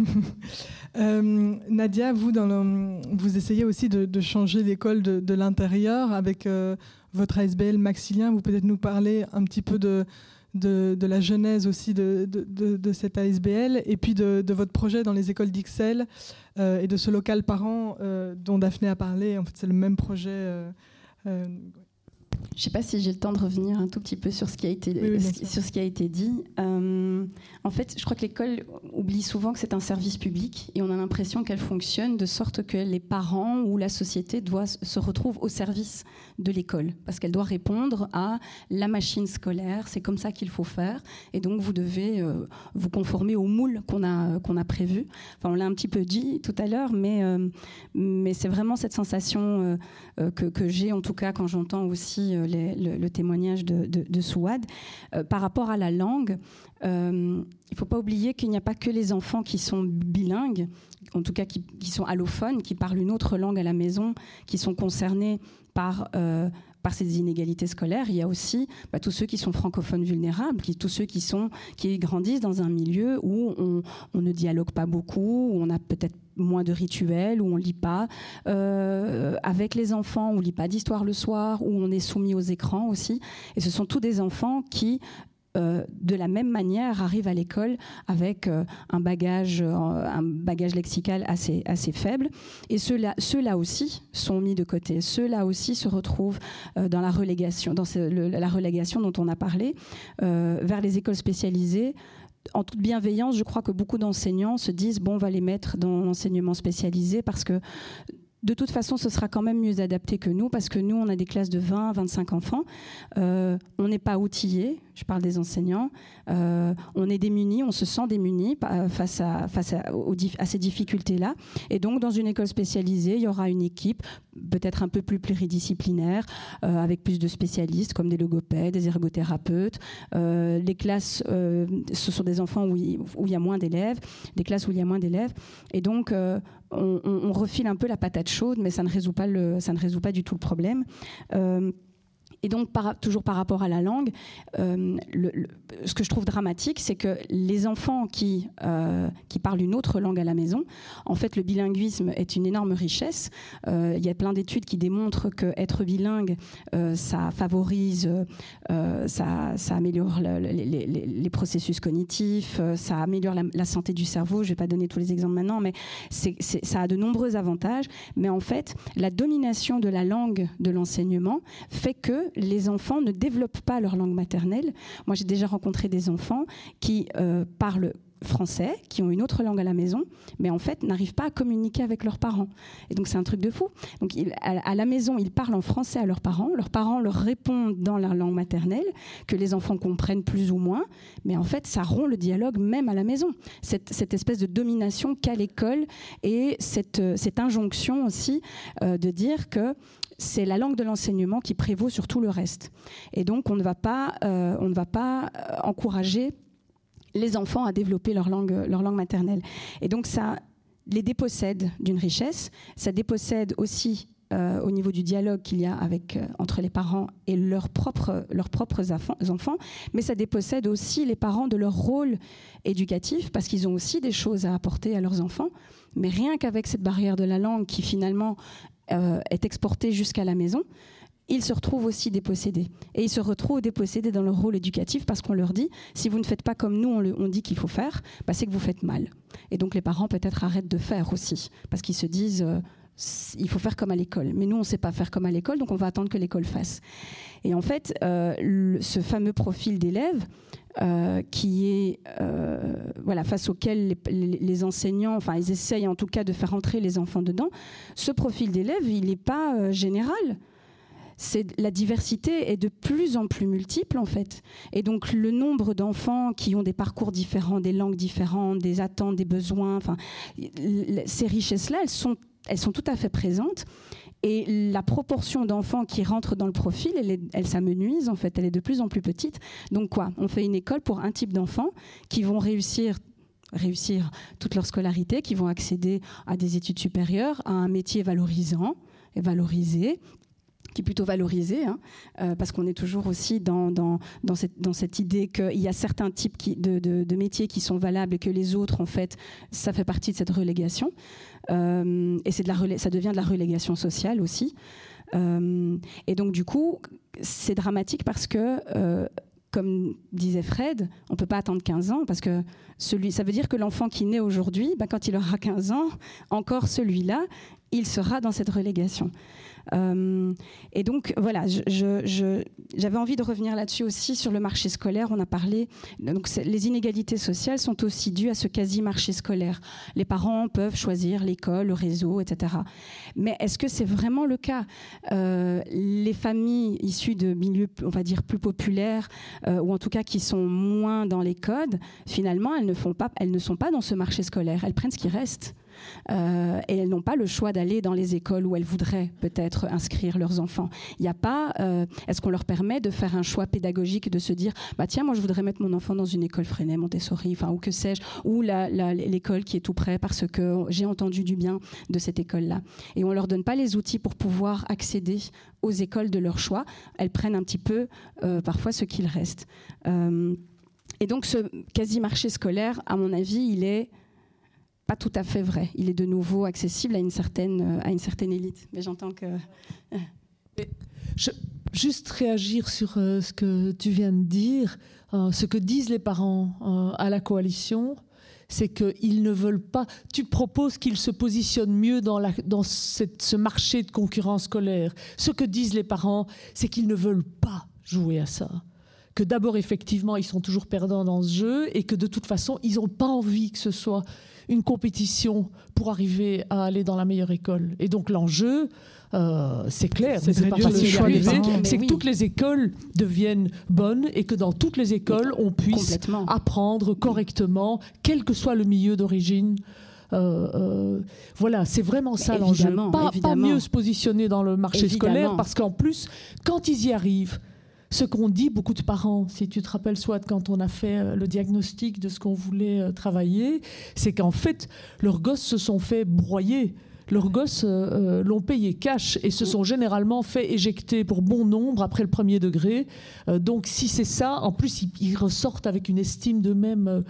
Euh, Nadia, vous, dans le, vous essayez aussi de, changer l'école de, l'intérieur avec euh, votre ASBL Maxilien. Vous peut-être nous parler un petit peu de, de, la genèse aussi de, de, cette ASBL et puis de, votre projet dans les écoles d'Ixelles euh, et de ce local parent dont Daphné a parlé. En fait, c'est le même projet. Je ne sais pas si j'ai le temps de revenir un tout petit peu sur ce qui a été, sur ce qui a été dit. Euh, en fait, je crois que l'école oublie souvent que c'est un service public et on a l'impression qu'elle fonctionne de sorte que les parents ou la société doit, se retrouvent au service de l'école parce qu'elle doit répondre à la machine scolaire. C'est comme ça qu'il faut faire et donc vous devez euh, vous conformer au moule qu'on a, qu'on a prévu. Enfin, on l'a un petit peu dit tout à l'heure, mais, euh, mais c'est vraiment cette sensation que, que j'ai en tout cas quand j'entends aussi euh, le, témoignage de, Souad. Euh, par rapport à la langue, euh, il ne faut pas oublier qu'il n'y a pas que les enfants qui sont bilingues, en tout cas qui, sont allophones, qui parlent une autre langue à la maison, qui sont concernés par par ces inégalités scolaires, il y a aussi bah, tous ceux qui sont francophones vulnérables, qui, tous ceux qui, sont, qui grandissent dans un milieu où on, on ne dialogue pas beaucoup, où on a peut-être moins de rituels, où on lit pas. Euh, avec les enfants, on lit pas d'histoire le soir, où on est soumis aux écrans aussi. Et ce sont tous des enfants qui euh, de la même manière arrivent à l'école avec euh, un bagage un bagage lexical assez assez faible. Et ceux-là ceux-là aussi sont mis de côté. Ceux-là aussi se retrouvent dans la relégation dans la relégation dont on a parlé vers les écoles spécialisées en toute bienveillance, je crois que beaucoup d'enseignants se disent bon, on va les mettre dans l'enseignement spécialisé parce que de toute façon, ce sera quand même mieux adapté que nous, parce que nous, on a des classes de 20, 25 enfants. Euh, on n'est pas outillés, je parle des enseignants. Euh, on est démunis, on se sent démunis face à, face à, ces difficultés-là. Et donc, dans une école spécialisée, il y aura une équipe peut-être un peu plus pluridisciplinaire, euh, avec plus de spécialistes comme des logopèdes, des ergothérapeutes. les classes, ce sont des enfants où il, y a moins d'élèves, des classes où il y a moins d'élèves. Et donc, on, refile un peu la patate chaude, mais ça ne résout pas, le, ça ne résout pas du tout le problème. Et donc, toujours par rapport à la langue, euh, ce que je trouve dramatique, c'est que les enfants qui, euh, qui parlent une autre langue à la maison, en fait, le bilinguisme est une énorme richesse. Euh, il y a plein d'études qui démontrent qu'être bilingue, ça favorise, ça, améliore les, processus cognitifs, ça améliore la, santé du cerveau. Je ne vais pas donner tous les exemples maintenant, mais ça a de nombreux avantages. Mais en fait, la domination de la langue de l'enseignement fait que les enfants ne développent pas leur langue maternelle. Moi, j'ai déjà rencontré des enfants qui euh, parlent français, qui ont une autre langue à la maison, mais en fait n'arrivent pas à communiquer avec leurs parents. Et donc c'est un truc de fou. Donc à, la maison, ils parlent en français à leurs parents, leurs parents leur répondent dans leur langue maternelle, que les enfants comprennent plus ou moins, mais en fait ça rompt le dialogue même à la maison. Cette, espèce de domination qu'a l'école et cette, cette injonction aussi euh, de dire que c'est la langue de l'enseignement qui prévaut sur tout le reste. Et donc, on ne va pas, euh, on ne va pas euh, encourager les enfants à développer leur langue, leur langue maternelle. Et donc, ça les dépossède d'une richesse, ça dépossède aussi euh, au niveau du dialogue qu'il y a avec, entre les parents et leurs propres, leurs propres enfants, mais ça dépossède aussi les parents de leur rôle éducatif parce qu'ils ont aussi des choses à apporter à leurs enfants. Mais rien qu'avec cette barrière de la langue qui finalement euh, est exporté jusqu'à la maison, ils se retrouvent aussi dépossédés. Et ils se retrouvent dépossédés dans leur rôle éducatif parce qu'on leur dit, si vous ne faites pas comme nous, on, dit qu'il faut faire, bah, c'est que vous faites mal. Et donc les parents peut-être arrêtent de faire aussi, parce qu'ils se disent, euh, il faut faire comme à l'école. Mais nous, on ne sait pas faire comme à l'école, donc on va attendre que l'école fasse. Et en fait, euh, ce fameux profil d'élève, euh, qui est voilà face auquel les, enseignants, enfin ils essayent en tout cas de faire entrer les enfants dedans. Ce profil d'élève, il n'est pas général. La diversité est de plus en plus multiple en fait. Et donc le nombre d'enfants qui ont des parcours différents, des langues différentes, des attentes, des besoins, enfin, ces richesses-là, elles sont, elles sont tout à fait présentes. Et la proportion d'enfants qui rentrent dans le profil, elle, elle s'amenuise en fait, elle est de plus en plus petite. Donc quoi? On fait une école pour un type d'enfants qui vont réussir réussir toute leur scolarité, qui vont accéder à des études supérieures, à un métier valorisant et valorisé, qui est plutôt valorisé, hein, euh, parce qu'on est toujours aussi dans, dans, cette, dans cette, idée qu'il y a certains types de, de, métiers qui sont valables et que les autres, en fait, ça fait partie de cette relégation. Euh, et c'est de la, ça devient de la relégation sociale aussi. Euh, et donc, du coup, c'est dramatique parce que comme disait Fred, on ne peut pas attendre 15 ans parce que celui, ça veut dire que l'enfant qui naît aujourd'hui, ben, quand il aura 15 ans, encore celui-là, il sera dans cette relégation. Euh, et donc, voilà, j'avais envie de revenir là-dessus aussi sur le marché scolaire. On a parlé, donc les inégalités sociales sont aussi dues à ce quasi-marché scolaire. Les parents peuvent choisir l'école, le réseau, etc. Mais est-ce que c'est vraiment le cas? Euh, Les familles issues de milieux, on va dire, plus populaires, euh, ou en tout cas qui sont moins dans les codes, finalement, elles ne, font pas, elles ne sont pas dans ce marché scolaire. Elles prennent ce qui reste. Euh, et elles n'ont pas le choix d'aller dans les écoles où elles voudraient peut-être inscrire leurs enfants. Il n'y a pas. Euh, est-ce qu'on leur permet de faire un choix pédagogique de se dire, bah tiens, moi je voudrais mettre mon enfant dans une école Freinet, Montessori, enfin ou que sais-je, ou l'école qui est tout près parce que j'ai entendu du bien de cette école-là. Et on leur donne pas les outils pour pouvoir accéder aux écoles de leur choix. Elles prennent un petit peu euh, parfois ce qu'il reste. et donc ce quasi marché scolaire, à mon avis, il est pas tout à fait vrai. Il est de nouveau accessible à une certaine, euh, à une certaine élite. Mais j'entends que. Euh. Juste réagir sur euh, ce que tu viens de dire, ce que disent les parents à la coalition, c'est qu'ils ne veulent pas. Tu proposes qu'ils se positionnent mieux dans, la, dans cette, ce marché de concurrence scolaire. Ce que disent les parents, c'est qu'ils ne veulent pas jouer à ça que d'abord effectivement ils sont toujours perdants dans ce jeu et que de toute façon ils n'ont pas envie que ce soit une compétition pour arriver à aller dans la meilleure école. Et donc l'enjeu, euh, c'est clair, c'est pas facile c'est que toutes les écoles deviennent bonnes et que dans toutes les écoles, on puisse apprendre correctement, quel que soit le milieu d'origine. Euh, euh, voilà, c'est vraiment ça l'enjeu. Pas, pas, mieux se positionner dans le marché scolaire parce qu'en plus, quand ils y arrivent, ce qu'ont dit beaucoup de parents, si tu te rappelles, soit quand on a fait euh, le diagnostic de ce qu'on voulait euh, travailler, c'est qu'en fait, leurs gosses se sont fait broyer leurs gosses euh, euh, l'ont payé cash et se sont généralement fait éjecter pour bon nombre après le premier degré. Euh, donc si c'est ça, en plus ils, ressortent avec une estime d'eux-mêmes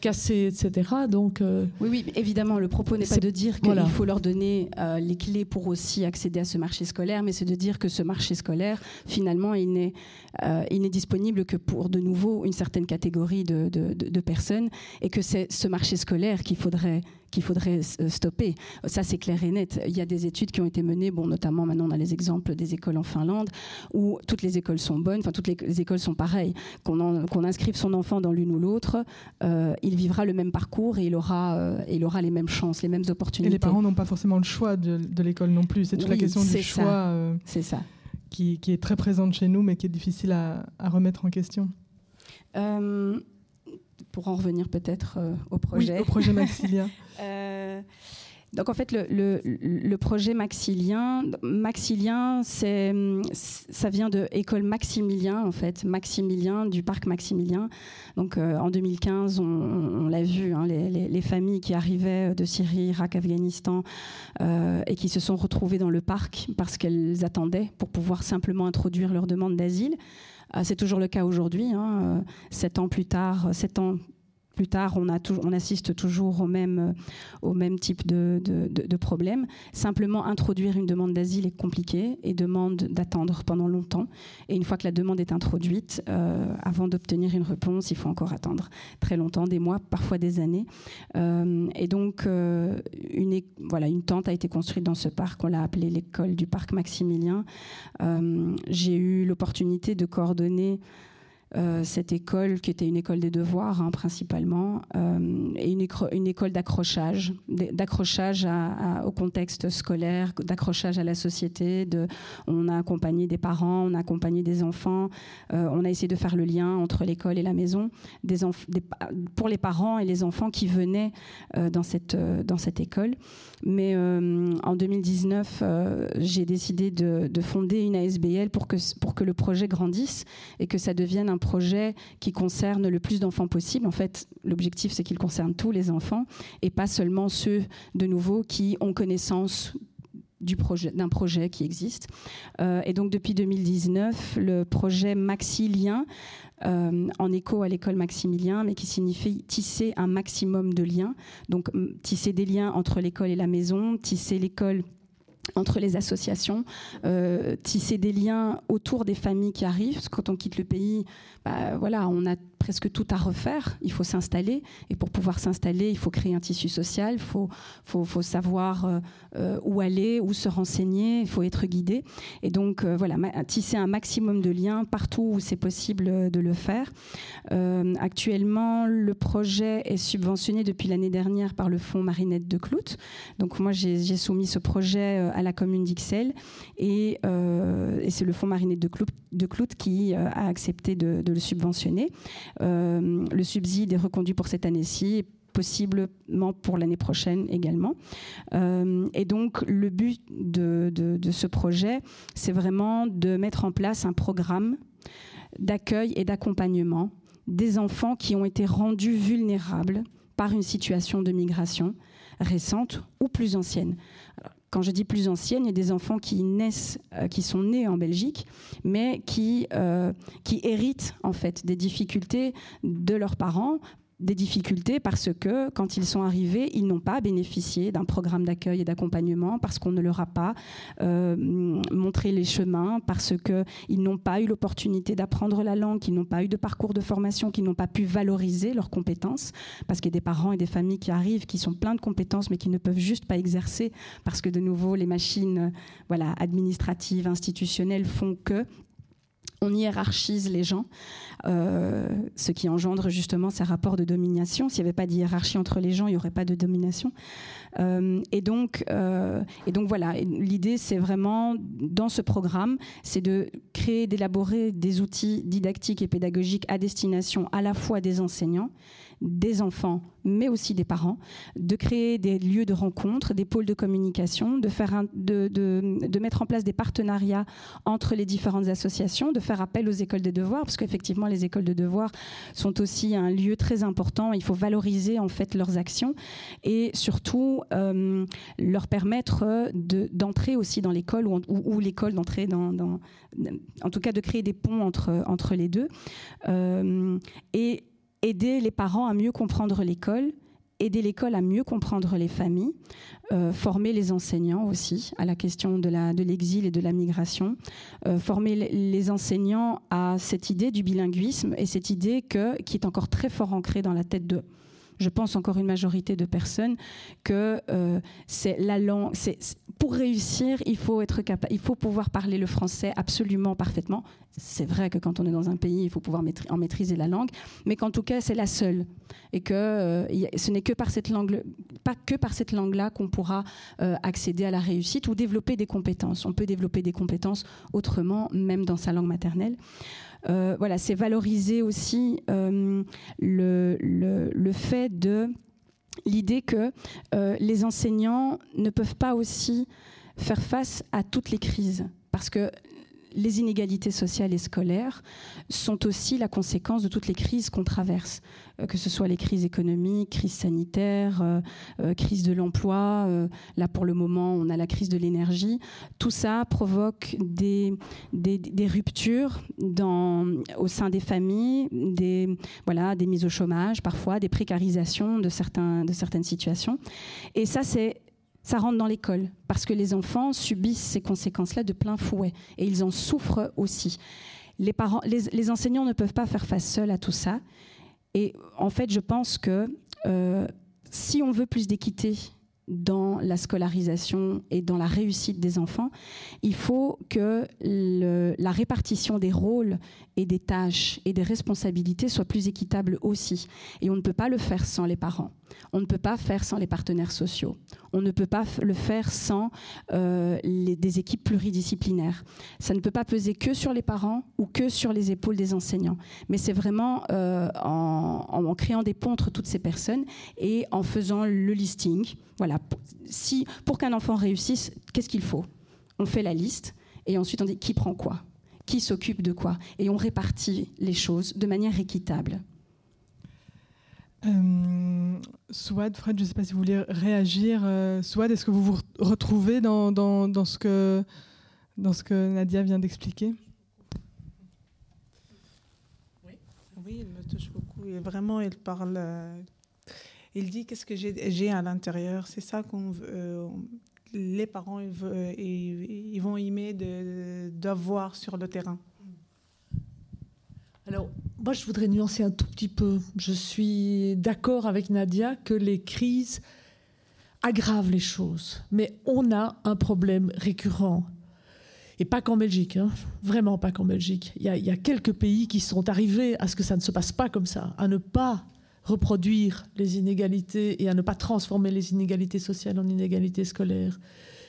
cassée, etc. Donc oui, oui, évidemment, le propos n'est pas de dire qu'il faut leur donner les clés pour aussi accéder à ce marché scolaire, mais c'est de dire que ce marché scolaire, finalement, il n'est il n'est disponible que pour de nouveau une certaine catégorie de, de, de personnes et que c'est ce marché scolaire qu'il faudrait qu'il faudrait euh, stopper. Ça, c'est clair et net. Il y a des études qui ont été menées, bon, notamment maintenant on a les exemples des écoles en Finlande, où toutes les écoles sont bonnes, enfin toutes les, écoles sont pareilles. Qu'on inscrive son enfant dans l'une ou l'autre, euh, il vivra le même parcours et il aura, euh, il aura les mêmes chances, les mêmes opportunités. Et les parents n'ont pas forcément le choix de, l'école non plus. C'est toute la question du choix. c'est ça. Qui, qui, est très présente chez nous, mais qui est difficile à, à remettre en question pour en revenir peut-être euh, au projet. au projet (laughs) Maxilien. Euh, donc en fait, le, le, projet Maxilien, Maxilien, c'est, ça vient de école Maximilien en fait, Maximilien du parc Maximilien. Donc euh, en 2015, on, l'a vu, hein, les, les, familles qui arrivaient de Syrie, Irak, Afghanistan et qui se sont retrouvées dans le parc parce qu'elles attendaient pour pouvoir simplement introduire leur demande d'asile. Ah, c'est toujours le cas aujourd'hui. Hein, euh, sept ans plus tard, sept ans plus tard, on, assiste toujours au même, même type de, de, problème. Simplement, introduire une demande d'asile est compliqué et demande d'attendre pendant longtemps. Et une fois que la demande est introduite, euh, avant d'obtenir une réponse, il faut encore attendre très longtemps, des mois, parfois des années. Euh, et donc, euh, une, voilà, une tente a été construite dans ce parc. On l'a appelée l'école du parc Maximilien. J'ai eu l'opportunité de coordonner euh, cette école, qui était une école des devoirs hein, principalement, euh, et une, une école d'accrochage, d'accrochage au contexte scolaire, d'accrochage à la société. De, on a accompagné des parents, on a accompagné des enfants, euh, on a essayé de faire le lien entre l'école et la maison, des des, pour les parents et les enfants qui venaient dans, cette, dans cette école. Mais en 2019, j'ai décidé de, de, fonder une ASBL pour que, pour que le projet grandisse et que ça devienne un projet qui concerne le plus d'enfants possible. En fait, l'objectif, c'est qu'il concerne tous les enfants et pas seulement ceux, de nouveau, qui ont connaissance du projet, d'un projet qui existe. Euh, et donc depuis 2019, le projet Maxilien, euh, en écho à l'école Maximilien, mais qui signifie tisser un maximum de liens. Donc tisser des liens entre l'école et la maison, tisser l'école entre les associations, euh, tisser des liens autour des familles qui arrivent. Parce que quand on quitte le pays, bah, voilà, on a presque tout à refaire. Il faut s'installer. Et pour pouvoir s'installer, il faut créer un tissu social. Il faut, faut, savoir euh, euh, où aller, où se renseigner. Il faut être guidé. Et donc, voilà, tisser un maximum de liens partout où c'est possible de le faire. actuellement, le projet est subventionné depuis l'année dernière par le fonds Marinette de Clout. Donc, moi, j'ai soumis ce projet à la commune d'Ixelles. Euh, et, c'est le fonds Marinette de Clout, de qui euh, a accepté de, le subventionner. Euh, le subside est reconduit pour cette année-ci possiblement pour l'année prochaine également. et donc le but de ce projet, c'est vraiment de mettre en place un programme d'accueil et d'accompagnement des enfants qui ont été rendus vulnérables par une situation de migration récente ou plus ancienne quand je dis plus ancienne, il y a des enfants qui naissent, euh, qui sont nés en Belgique, mais qui, euh, qui héritent en fait des difficultés de leurs parents des difficultés parce que quand ils sont arrivés, ils n'ont pas bénéficié d'un programme d'accueil et d'accompagnement parce qu'on ne leur a pas euh, montré les chemins, parce qu'ils n'ont pas eu l'opportunité d'apprendre la langue, qu'ils n'ont pas eu de parcours de formation, qu'ils n'ont pas pu valoriser leurs compétences, parce qu'il y a des parents et des familles qui arrivent, qui sont pleins de compétences, mais qui ne peuvent juste pas exercer parce que de nouveau les machines, voilà, administratives, institutionnelles font que on hiérarchise les gens, euh, ce qui engendre justement ces rapports de domination. S'il n'y avait pas de hiérarchie entre les gens, il n'y aurait pas de domination. Euh, et, donc, euh, et donc voilà, l'idée c'est vraiment dans ce programme, c'est de créer, d'élaborer des outils didactiques et pédagogiques à destination à la fois des enseignants des enfants, mais aussi des parents, de créer des lieux de rencontre, des pôles de communication, de, faire de, mettre en place des partenariats entre les différentes associations, de faire appel aux écoles de devoirs, parce qu'effectivement les écoles de devoirs sont aussi un lieu très important. Il faut valoriser en fait leurs actions et surtout euh, leur permettre d'entrer aussi dans l'école ou, l'école d'entrer dans, en tout cas de créer des ponts entre, entre les deux. Euh, et aider les parents à mieux comprendre l'école, aider l'école à mieux comprendre les familles, euh, former les enseignants aussi à la question de l'exil et de la migration, euh, former les enseignants à cette idée du bilinguisme et cette idée qui est encore très fort ancrée dans la tête de, je pense encore une majorité de personnes, que euh, c'est pour réussir, il faut être capable, il faut pouvoir parler le français absolument parfaitement. C'est vrai que quand on est dans un pays, il faut pouvoir en maîtriser la langue, mais qu'en tout cas, c'est la seule, et que euh, ce n'est que par cette langue, pas que par cette langue-là qu'on pourra euh, accéder à la réussite ou développer des compétences. On peut développer des compétences autrement, même dans sa langue maternelle. Euh, voilà, c'est valoriser aussi euh, le, le, fait de l'idée que euh, les enseignants ne peuvent pas aussi faire face à toutes les crises. Parce que les inégalités sociales et scolaires sont aussi la conséquence de toutes les crises qu'on traverse, euh, que ce soit les crises économiques, crises sanitaires, euh, euh, crise de l'emploi. là, pour le moment, on a la crise de l'énergie. Tout ça provoque des, ruptures au sein des familles, des, voilà, des mises au chômage parfois, des précarisations de, de certaines situations. Et ça, c'est ça rentre dans l'école, parce que les enfants subissent ces conséquences-là de plein fouet, et ils en souffrent aussi. Les, parents, les, enseignants ne peuvent pas faire face seuls à tout ça, et en fait, je pense que euh, si on veut plus d'équité dans la scolarisation et dans la réussite des enfants, il faut que la répartition des rôles et des tâches et des responsabilités soit plus équitable aussi. Et on ne peut pas le faire sans les parents. On ne peut pas faire sans les partenaires sociaux. On ne peut pas le faire sans euh, des équipes pluridisciplinaires. Ça ne peut pas peser que sur les parents ou que sur les épaules des enseignants. Mais c'est vraiment euh, en, en, créant des ponts entre toutes ces personnes et en faisant le listing. Voilà. Si, pour qu'un enfant réussisse, qu'est-ce qu'il faut? On fait la liste et ensuite on dit qui prend quoi, qui s'occupe de quoi, et on répartit les choses de manière équitable. Euh, Swad, Fred, je ne sais pas si vous voulez réagir. Euh, Swad, est-ce que vous vous retrouvez dans, dans, dans, ce que, dans ce que Nadia vient d'expliquer? Oui. oui, il me touche beaucoup. Et vraiment, il parle. Il dit qu'est-ce que j'ai à l'intérieur? C'est ça qu'on euh, les parents ils, vont aimer d'avoir sur le terrain. Alors, moi, je voudrais nuancer un tout petit peu. Je suis d'accord avec Nadia que les crises aggravent les choses. Mais on a un problème récurrent. Et pas qu'en Belgique, hein. vraiment pas qu'en Belgique. Il y, il y, a, quelques pays qui sont arrivés à ce que ça ne se passe pas comme ça, à ne pas reproduire les inégalités et à ne pas transformer les inégalités sociales en inégalités scolaires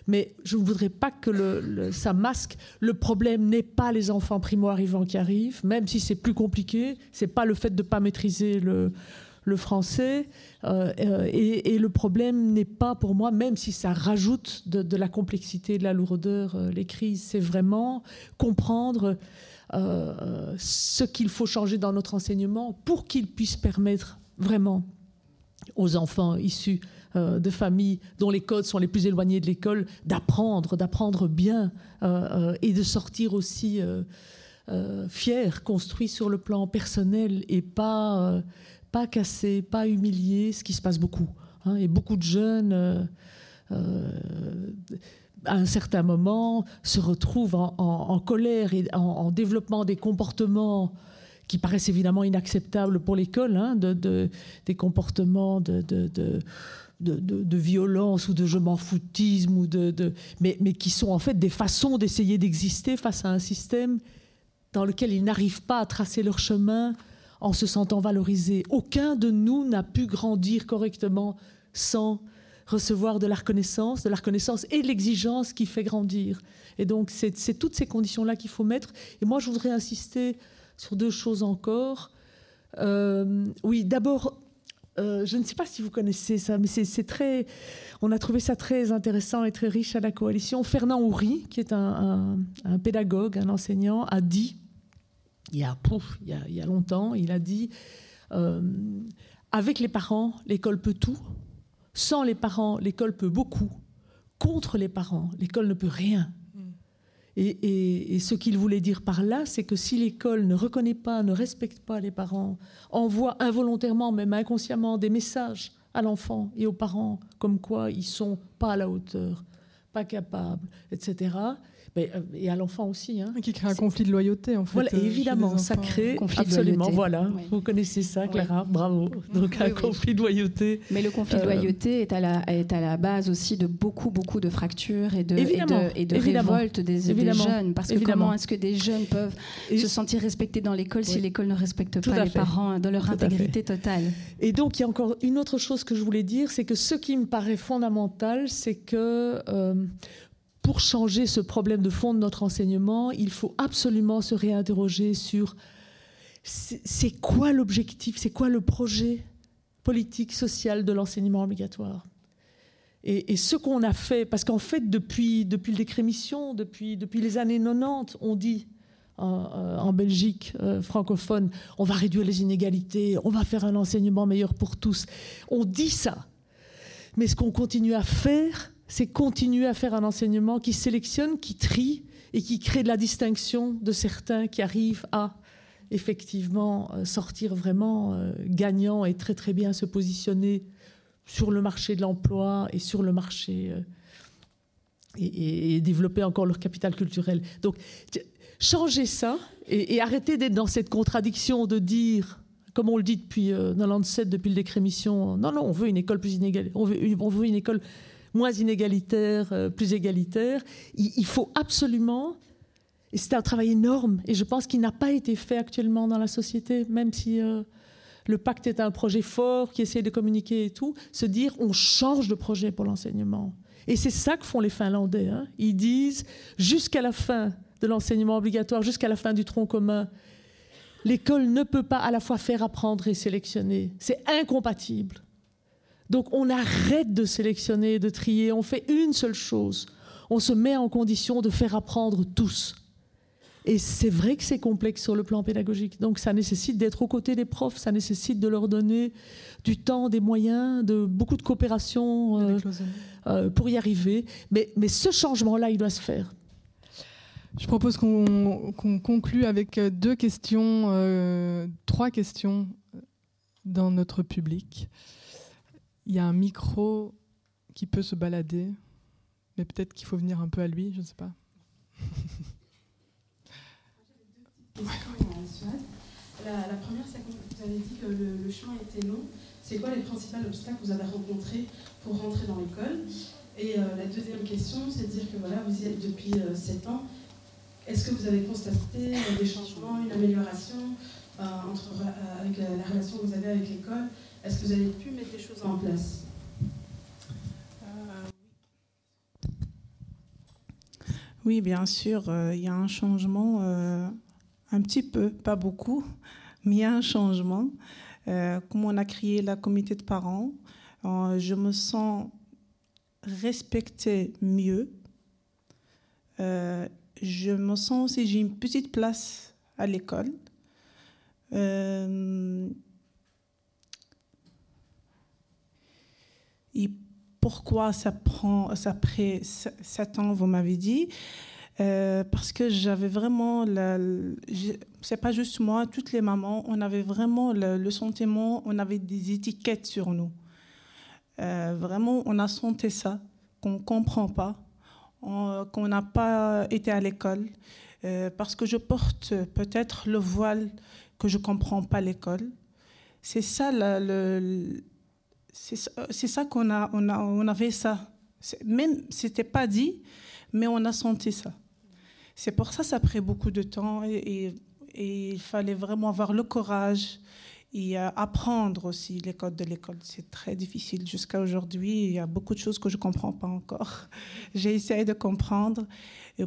mais je ne voudrais pas que ça masque. Le problème n'est pas les enfants primo-arrivants qui arrivent, même si c'est plus compliqué. C'est pas le fait de ne pas maîtriser le, français. Euh, euh, et, le problème n'est pas pour moi, même si ça rajoute de, la complexité, de la lourdeur, euh, les crises, c'est vraiment comprendre ce qu'il faut changer dans notre enseignement pour qu'il puisse permettre vraiment aux enfants issus euh, de familles dont les codes sont les plus éloignés de l'école, d'apprendre, d'apprendre bien euh, euh, et de sortir aussi fiers, construits sur le plan personnel et pas, pas cassés, pas humiliés, ce qui se passe beaucoup. Hein. et beaucoup de jeunes à un certain moment, se retrouvent en, colère et en, développement des comportements qui paraissent évidemment inacceptables pour l'école, hein, de, des comportements de, de, violence ou de je m'en foutisme, ou de, mais, mais, qui sont en fait des façons d'essayer d'exister face à un système dans lequel ils n'arrivent pas à tracer leur chemin en se sentant valorisés. Aucun de nous n'a pu grandir correctement sans recevoir de la reconnaissance, de la reconnaissance et de l'exigence qui fait grandir. Et donc c'est toutes ces conditions-là qu'il faut mettre. Et moi je voudrais insister sur deux choses encore. Euh, oui, d'abord, euh, je ne sais pas si vous connaissez ça, mais c'est très. On a trouvé ça très intéressant et très riche à la coalition. Fernand Houry, qui est un, pédagogue, un enseignant, a dit, il y a, il, y longtemps, il a dit euh, avec les parents, l'école peut tout. Sans les parents, l'école peut beaucoup. Contre les parents, l'école ne peut rien. Et, ce qu'il voulait dire par là, c'est que si l'école ne reconnaît pas, ne respecte pas les parents, envoie involontairement, même inconsciemment, des messages à l'enfant et aux parents, comme quoi ils sont pas à la hauteur, pas capables, etc., euh, et à l'enfant aussi. Hein. Qui crée un conflit de loyauté, en fait. Voilà, euh, évidemment, ça crée conflit absolument. voilà, vous connaissez ça, Clara, bravo. Donc un conflit de loyauté. Mais le conflit de euh, loyauté est à la est à la base aussi de beaucoup beaucoup de fractures et de et de, révoltes des, jeunes. Parce que comment est-ce que des jeunes peuvent se sentir respectés dans l'école si l'école ne respecte pas les parents dans leur intégrité totale? Et donc il y a encore une autre chose que je voulais dire, c'est que ce qui me paraît fondamental, c'est que pour changer ce problème de fond de notre enseignement, il faut absolument se réinterroger sur c'est quoi l'objectif, c'est quoi le projet politique, social de l'enseignement obligatoire? Et, ce qu'on a fait, parce qu'en fait, depuis, depuis le décret mission, depuis, depuis les années 90, on dit en, Belgique euh, francophone, on va réduire les inégalités, on va faire un enseignement meilleur pour tous. On dit ça. Mais ce qu'on continue à faire, c'est continuer à faire un enseignement qui sélectionne, qui trie et qui crée de la distinction de certains qui arrivent à effectivement euh, sortir vraiment euh, gagnant et très très bien se positionner sur le marché de l'emploi et sur le marché euh, et, développer encore leur capital culturel. Donc changer ça et, et arrêter d'être dans cette contradiction de dire comme on le dit depuis 97, depuis le décret mission, non, non, on veut une école plus veut, on veut une école moins inégalitaire, plus égalitaire. il faut absolument et c'est un travail énorme. Et je pense qu'il n'a pas été fait actuellement dans la société, même si euh, le pacte est un projet fort qui essaie de communiquer et tout. Se dire, on change de projet pour l'enseignement. Et c'est ça que font les Finlandais. Hein. Ils disent, jusqu'à la fin de l'enseignement obligatoire, jusqu'à la fin du tronc commun, l'école ne peut pas à la fois faire apprendre et sélectionner. C'est incompatible. Donc on arrête de sélectionner et de trier. On fait une seule chose. On se met en condition de faire apprendre tous. Et c'est vrai que c'est complexe sur le plan pédagogique. Donc ça nécessite d'être aux côtés des profs, ça nécessite de leur donner du temps, des moyens, de beaucoup de coopération euh, euh, pour y arriver. Mais, mais ce changement-là, il doit se faire. Je propose qu'on conclue avec deux questions, euh, trois questions dans notre public. Il y a un micro qui peut se balader, mais peut-être qu'il faut venir un peu à lui, je ne sais pas. La, la, première, c'est que vous avez dit que le, chemin était long. C'est quoi les principaux obstacles que vous avez rencontrés pour rentrer dans l'école? Et euh, la deuxième question, c'est de dire que voilà, vous y êtes depuis 7 euh, ans. Est-ce que vous avez constaté euh, des changements, une amélioration entre, avec la, relation que vous avez avec l'école? Est-ce que vous avez pu mettre des choses en place? Oui, bien sûr, il y a un changement un petit peu, pas beaucoup, mais il y a un changement. Euh, comme on a créé la comité de parents, euh, je me sens respectée mieux. Euh, je me sens aussi, j'ai une petite place à l'école. Et pourquoi ça prend, ça prend 7 ans, vous m'avez dit euh, parce que j'avais vraiment, c'est pas juste moi, toutes les mamans, on avait vraiment le, sentiment, on avait des étiquettes sur nous. Euh, vraiment, on a senti ça, qu'on comprend pas, qu'on n'a pas été à l'école, euh, parce que je porte peut-être le voile que je comprends pas l'école. C'est ça, le, c'est ça qu'on a, on a, on avait ça. Même, c'était pas dit, mais on a senti ça. C'est pour ça que ça a pris beaucoup de temps et, il fallait vraiment avoir le courage et euh, apprendre aussi les codes de l'école. C'est très difficile jusqu'à aujourd'hui. Il y a beaucoup de choses que je ne comprends pas encore. (laughs) J'ai essayé de comprendre.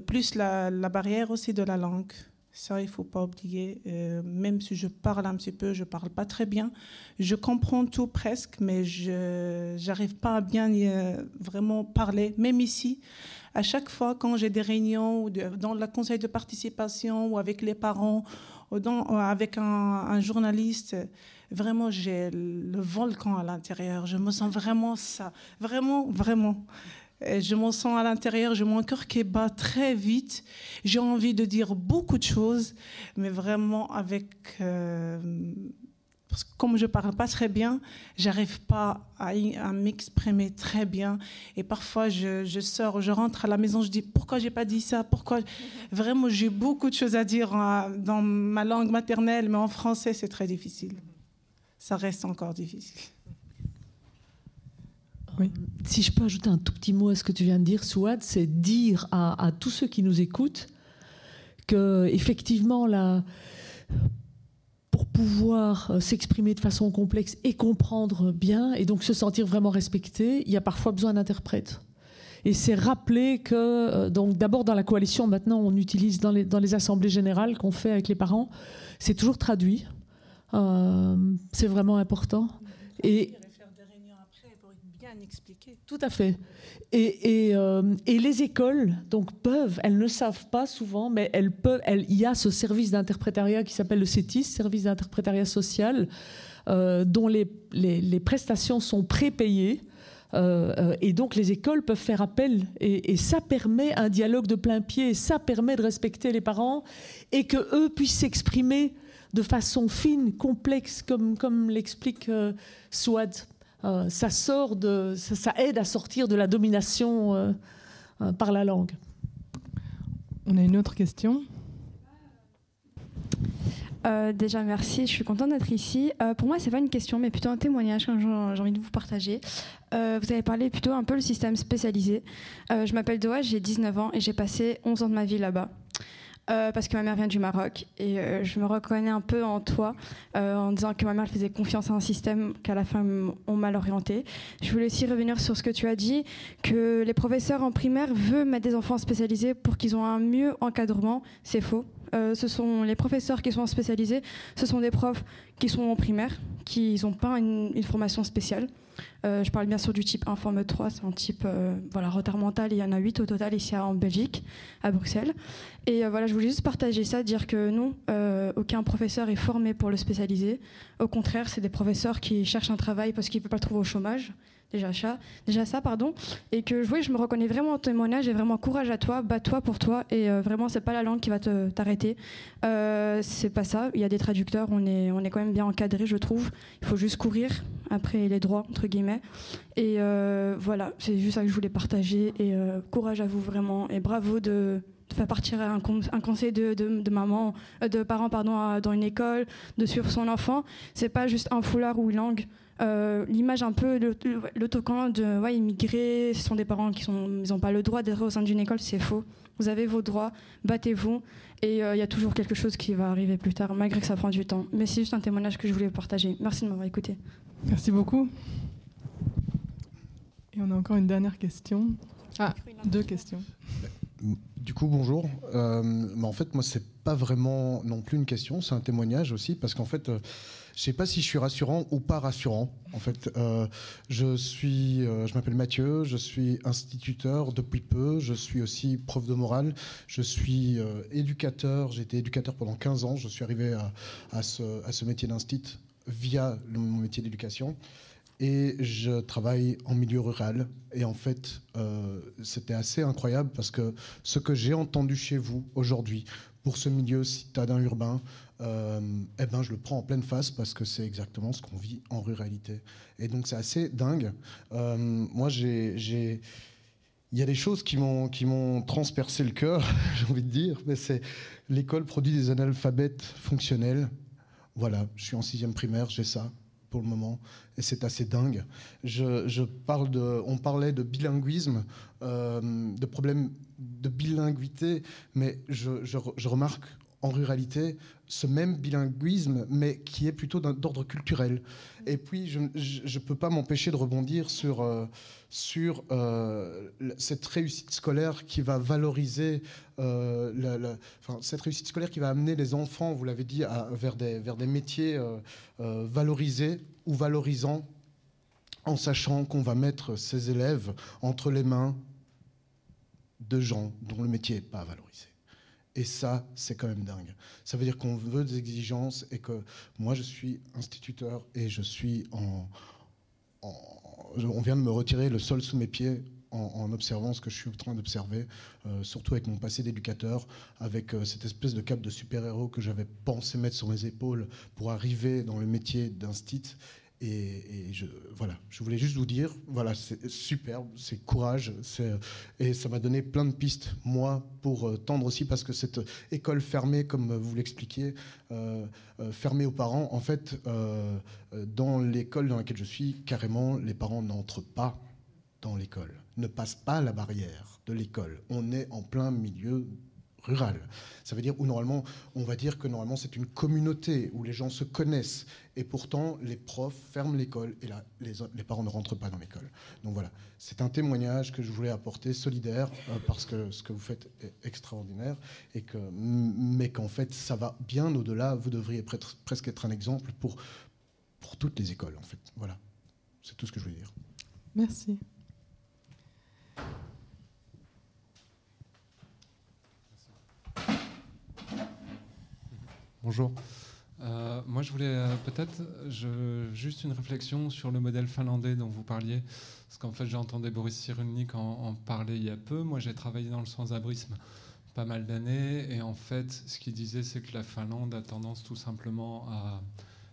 Plus la, barrière aussi de la langue. Ça, il ne faut pas oublier. Euh, même si je parle un petit peu, je ne parle pas très bien. Je comprends tout presque, mais je n'arrive pas à bien euh, vraiment parler, même ici à chaque fois quand j'ai des réunions ou dans le conseil de participation ou avec les parents ou avec un, journaliste, vraiment j'ai le volcan à l'intérieur. Je me sens vraiment ça, vraiment, vraiment. Je me sens à l'intérieur, j'ai mon cœur qui bat très vite. J'ai envie de dire beaucoup de choses, mais vraiment avec euh, parce que comme je parle pas très bien, j'arrive pas à, m'exprimer très bien. Et parfois, je, sors, je rentre à la maison, je dis pourquoi j'ai pas dit ça? Pourquoi? (laughs) Vraiment, j'ai beaucoup de choses à dire euh, dans ma langue maternelle, mais en français, c'est très difficile. Ça reste encore difficile. Si je peux ajouter un tout petit mot à ce que tu viens de dire, Souad, c'est dire à, tous ceux qui nous écoutent que effectivement la pour pouvoir euh, s'exprimer de façon complexe et comprendre bien, et donc se sentir vraiment respecté, il y a parfois besoin d'interprètes. Et c'est rappeler que, euh, donc d'abord dans la coalition, maintenant on utilise dans les, dans les assemblées générales qu'on fait avec les parents, c'est toujours traduit. Euh, c'est vraiment important. Et Tout à fait. Et, euh, et, les écoles donc peuvent, elles ne savent pas souvent, mais elles peuvent. Elles, il y a ce service d'interprétariat qui s'appelle le CETIS, service d'interprétariat social, euh, dont les, prestations sont prépayées. Euh, et donc les écoles peuvent faire appel et, ça permet un dialogue de plein pied, ça permet de respecter les parents et que eux puissent s'exprimer de façon fine, complexe, comme l'explique Swad. Euh, ça, sort de, ça, aide à sortir de la domination euh, euh, par la langue. On a une autre question Euh, déjà, merci. Je suis contente d'être ici. Euh, pour moi, c'est pas une question, mais plutôt un témoignage que j'ai envie de vous partager. Euh, vous avez parlé plutôt un peu le système spécialisé. je m'appelle Doha, j'ai 19 ans et j'ai passé 11 ans de ma vie là-bas. Parce que ma mère vient du Maroc et je me reconnais un peu en toi en disant que ma mère faisait confiance à un système qu'à la fin ont mal orienté. Je voulais aussi revenir sur ce que tu as dit, que les professeurs en primaire veulent mettre des enfants spécialisés pour qu'ils aient un mieux encadrement. C'est faux. Euh, ce sont les professeurs qui sont spécialisés, ce sont des profs qui sont en primaire, qui n'ont pas une, formation spéciale. Euh, je parle bien sûr du type 1, forme 3, c'est un type euh, voilà, retard mental, il y en a 8 au total ici en Belgique, à Bruxelles. Et voilà, je voulais juste partager ça, dire que non, aucun professeur est formé pour le spécialiser. Au contraire, c'est des professeurs qui cherchent un travail parce qu'ils ne peuvent pas le trouver au chômage déjà ça, déjà ça pardon, et que oui, je me reconnais vraiment en témoignage et vraiment courage à toi, bats-toi pour toi, et euh, vraiment c'est pas la langue qui va t'arrêter, euh, c'est pas ça. Il y a des traducteurs, on est on est quand même bien encadré, je trouve. Il faut juste courir après les droits entre guillemets, et euh, voilà, c'est juste ça que je voulais partager et courage à vous vraiment et bravo de faire partir un, conseil de, de, maman, de parents pardon, dans une école, de suivre son enfant. C'est pas juste un foulard ou une langue. Euh, l'image un peu, l'autocollant de ouais, immigrés, ce sont des parents qui n'ont pas le droit d'être au sein d'une école, c'est faux. Vous avez vos droits, battez-vous, et euh, il y a toujours quelque chose qui va arriver plus tard, malgré que ça prend du temps. Mais c'est juste un témoignage que je voulais partager. Merci de m'avoir écouté. Merci beaucoup. Et on a encore une dernière question. Ah, deux questions. Du coup, bonjour. Euh, mais en fait, moi, c'est pas vraiment non plus une question, c'est un témoignage aussi, parce qu'en fait, je sais pas si je suis rassurant ou pas rassurant. En fait, euh, je suis, euh, je m'appelle Mathieu, je suis instituteur depuis peu, je suis aussi prof de morale, je suis euh, éducateur. J'ai été éducateur pendant 15 ans. Je suis arrivé à, ce, à ce, métier d'instit via mon métier d'éducation. Et je travaille en milieu rural. Et en fait, c'était assez incroyable parce que ce que j'ai entendu chez vous aujourd'hui, pour ce milieu citadin urbain, euh, eh ben, je le prends en pleine face parce que c'est exactement ce qu'on vit en ruralité. Et donc c'est assez dingue. Euh, moi, j'ai, il y a des choses qui m'ont transpercé le cœur, (laughs) j'ai envie de dire. Mais c'est l'école produit des analphabètes fonctionnels. Voilà, je suis en sixième primaire, j'ai ça pour le moment, et c'est assez dingue. Je, parle de, on parlait de bilinguisme, euh, de problèmes de bilinguité, mais je, je remarque en ruralité ce même bilinguisme, mais qui est plutôt d'ordre culturel. Et puis, je ne peux pas m'empêcher de rebondir sur, euh, euh, cette réussite scolaire qui va valoriser, euh, cette réussite scolaire qui va amener les enfants, vous l'avez dit, vers des métiers valorisés ou valorisants, en sachant qu'on va mettre ces élèves entre les mains de gens dont le métier n'est pas valorisé. Et ça, c'est quand même dingue. Ça veut dire qu'on veut des exigences et que moi, je suis instituteur et je suis en, on vient de me retirer le sol sous mes pieds en, observant ce que je suis en train d'observer, euh, surtout avec mon passé d'éducateur, avec euh, cette espèce de cap de super-héros que j'avais pensé mettre sur mes épaules pour arriver dans le métier d'instit. Et, voilà, je voulais juste vous dire, voilà, c'est superbe, c'est courage, et ça m'a donné plein de pistes, moi, pour euh, tendre aussi, parce que cette école fermée, comme vous l'expliquiez, euh, euh, fermée aux parents, en fait, dans l'école dans laquelle je suis, carrément, les parents n'entrent pas dans l'école, ne passent pas la barrière de l'école. On est en plein milieu rural. Ça veut dire où normalement, on va dire que normalement c'est une communauté où les gens se connaissent et pourtant les profs ferment l'école et là les, parents ne rentrent pas dans l'école. Donc voilà, c'est un témoignage que je voulais apporter solidaire euh, parce que ce que vous faites est extraordinaire et que mais qu'en fait ça va bien au-delà. Vous devriez presque être un exemple pour pour toutes les écoles en fait. Voilà, c'est tout ce que je voulais dire. Merci. Bonjour. Euh, moi, je voulais euh, peut-être juste une réflexion sur le modèle finlandais dont vous parliez, parce qu'en fait, j'ai entendu Boris Cyrulnik en, parler il y a peu. Moi, j'ai travaillé dans le sans-abrisme pas mal d'années, et en fait, ce qu'il disait, c'est que la Finlande a tendance tout simplement à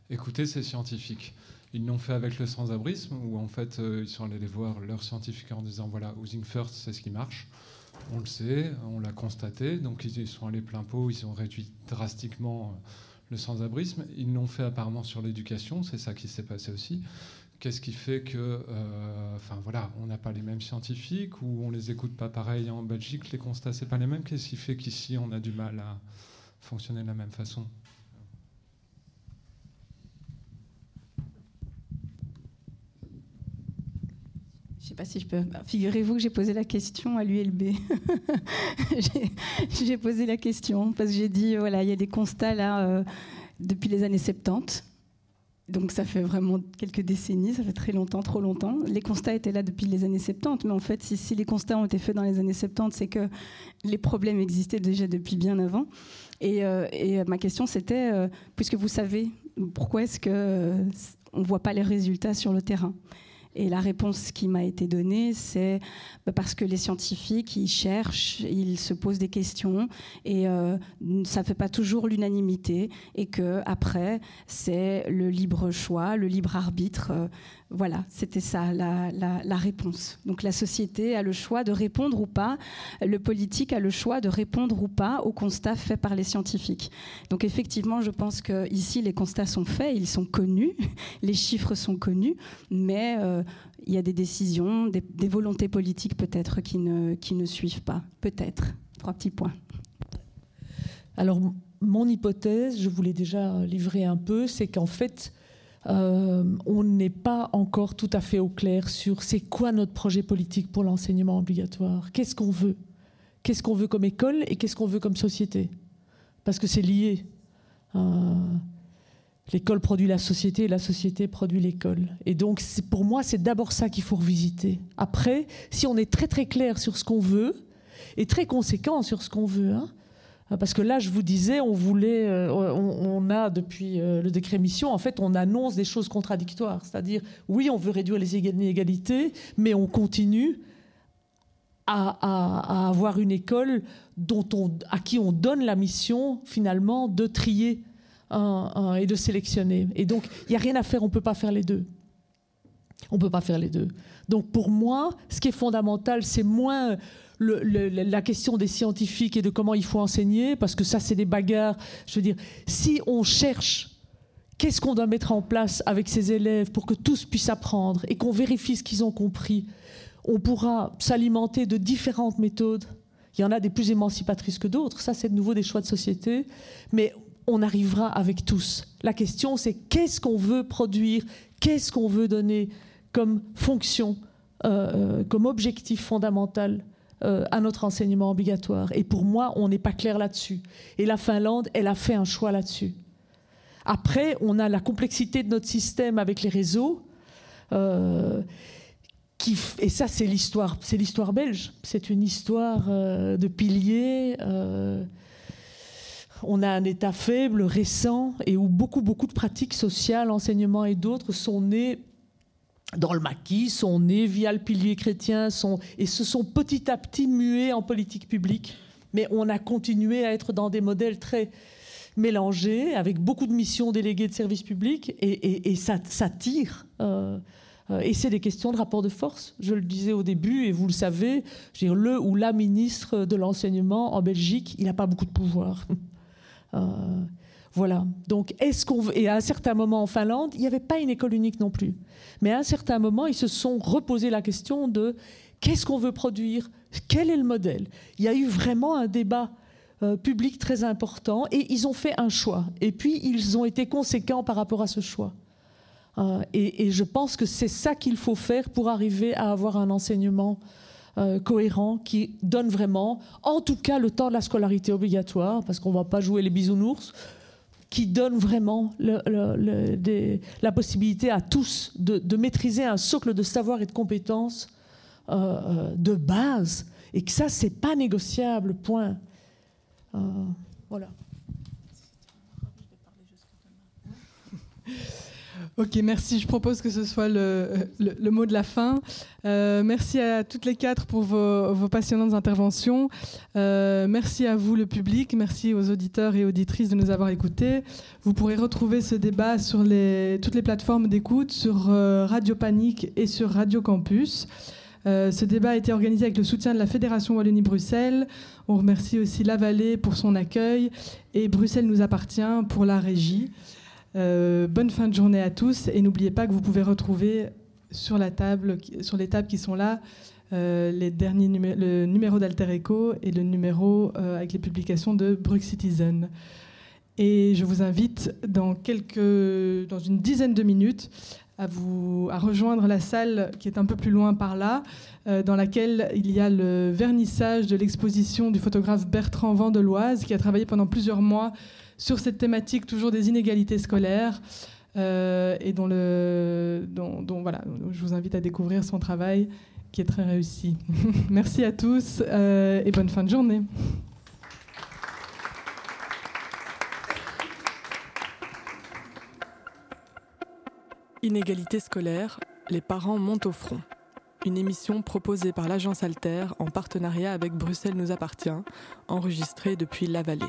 écouter ses scientifiques. Ils l'ont fait avec le sans-abrisme, où en fait, euh, ils sont allés voir leurs scientifiques en disant voilà, housing first, c'est ce qui marche. On le sait, on l'a constaté. Donc ils sont allés plein pot, ils ont réduit drastiquement le sans-abrisme. Ils l'ont fait apparemment sur l'éducation, c'est ça qui s'est passé aussi. Qu'est-ce qui fait que, euh, enfin voilà, on n'a pas les mêmes scientifiques ou on les écoute pas pareil en Belgique, les constats c'est pas les mêmes. Qu'est-ce qui fait qu'ici on a du mal à fonctionner de la même façon Je ne sais pas si je peux. Figurez-vous que j'ai posé la question à l'ULB. (laughs) j'ai posé la question parce que j'ai dit voilà, il y a des constats là euh, depuis les années 70. Donc ça fait vraiment quelques décennies, ça fait très longtemps, trop longtemps. Les constats étaient là depuis les années 70, mais en fait, si, les constats ont été faits dans les années 70, c'est que les problèmes existaient déjà depuis bien avant. Et, euh, et ma question, c'était, euh, puisque vous savez, pourquoi est-ce qu'on ne voit pas les résultats sur le terrain? Et la réponse qui m'a été donnée, c'est bah, parce que les scientifiques, ils cherchent, ils se posent des questions et euh, ça ne fait pas toujours l'unanimité et que après, c'est le libre choix, le libre arbitre. Voilà, c'était ça la, réponse. Donc la société a le choix de répondre ou pas, le politique a le choix de répondre ou pas aux constats faits par les scientifiques. Donc effectivement, je pense que ici les constats sont faits, ils sont connus, (laughs) les chiffres sont connus, mais euh, il y a des décisions, des, volontés politiques peut-être qui ne, qui ne suivent pas. Peut-être. Trois petits points. Alors mon hypothèse, je voulais déjà livrer un peu, c'est qu'en fait, euh, on n'est pas encore tout à fait au clair sur c'est quoi notre projet politique pour l'enseignement obligatoire. Qu'est-ce qu'on veut? Qu'est-ce qu'on veut comme école et qu'est-ce qu'on veut comme société? Parce que c'est lié. Euh, l'école produit la société et la société produit l'école. Et donc, pour moi, c'est d'abord ça qu'il faut revisiter. Après, si on est très très clair sur ce qu'on veut et très conséquent sur ce qu'on veut, hein, parce que là, je vous disais, on voulait, euh, on, a depuis euh, le décret mission, en fait, on annonce des choses contradictoires. C'est-à-dire, oui, on veut réduire les inégalités, mais on continue à, avoir une école dont on, à qui on donne la mission, finalement, de trier et de sélectionner. Et donc, il n'y a rien à faire, on ne peut pas faire les deux. On ne peut pas faire les deux. Donc, pour moi, ce qui est fondamental, c'est moins la question des scientifiques et de comment il faut enseigner, parce que ça, c'est des bagarres. Je veux dire, si on cherche qu'est-ce qu'on doit mettre en place avec ces élèves pour que tous puissent apprendre et qu'on vérifie ce qu'ils ont compris, on pourra s'alimenter de différentes méthodes. Il y en a des plus émancipatrices que d'autres, ça c'est de nouveau des choix de société, mais on arrivera avec tous. La question c'est qu'est-ce qu'on veut produire, qu'est-ce qu'on veut donner comme fonction, euh, euh, comme objectif fondamental euh, à notre enseignement obligatoire. Et pour moi, on n'est pas clair là-dessus. Et la Finlande, elle a fait un choix là-dessus. Après, on a la complexité de notre système avec les réseaux. Euh, qui, et ça, c'est l'histoire, c'est l'histoire belge. C'est une histoire euh, de piliers. on a un État faible, récent, et où beaucoup, beaucoup de pratiques sociales, enseignement et d'autres sont nées dans le maquis, sont nés via le pilier chrétien, et se sont petit à petit mués en politique publique. Mais on a continué à être dans des modèles très mélangés, avec beaucoup de missions déléguées de services publics, et, ça, tire. Euh, euh, et c'est des questions de rapport de force. Je le disais au début, et vous le savez, le ou la ministre de l'enseignement en Belgique, il n'a pas beaucoup de pouvoir. (laughs) Euh, voilà. Donc, est-ce qu'on et à un certain moment en Finlande, il n'y avait pas une école unique non plus. Mais à un certain moment, ils se sont reposé la question de qu'est-ce qu'on veut produire, quel est le modèle? Il y a eu vraiment un débat euh, public très important et ils ont fait un choix. Et puis, ils ont été conséquents par rapport à ce choix. Euh, et, je pense que c'est ça qu'il faut faire pour arriver à avoir un enseignement euh, cohérent qui donne vraiment, en tout cas, le temps de la scolarité obligatoire, parce qu'on ne va pas jouer les bisounours qui donne vraiment la possibilité à tous de, maîtriser un socle de savoir et de compétences euh, euh, de base. Et que ça, c'est pas négociable, point. Euh, voilà. (laughs) Ok, merci. Je propose que ce soit le, mot de la fin. Euh, merci à toutes les quatre pour vos, passionnantes interventions. Euh, merci à vous, le public. Merci aux auditeurs et auditrices de nous avoir écoutés. Vous pourrez retrouver ce débat sur toutes les plateformes d'écoute, sur euh, Radio Panique et sur Radio Campus. Ce débat a été organisé avec le soutien de la Fédération Wallonie-Bruxelles. On remercie aussi La Vallée pour son accueil et Bruxelles nous appartient pour la régie. Euh, bonne fin de journée à tous et n'oubliez pas que vous pouvez retrouver sur, la table, sur les tables qui sont là euh, les derniers le numéro d'Alter Echo et le numéro avec les publications de Brux Citizen. Et je vous invite dans, quelques, dans une dizaine de minutes à, vous, à rejoindre la salle qui est un peu plus loin par là, euh, dans laquelle il y a le vernissage de l'exposition du photographe Bertrand Vandeloise, qui a travaillé pendant plusieurs mois sur cette thématique toujours des inégalités scolaires. Euh, et dont, je vous invite à découvrir son travail qui est très réussi. (laughs) Merci à tous euh, et bonne fin de journée. Inégalité scolaire, les parents montent au front. Une émission proposée par l'agence Alter en partenariat avec Bruxelles nous appartient, enregistrée depuis La Vallée.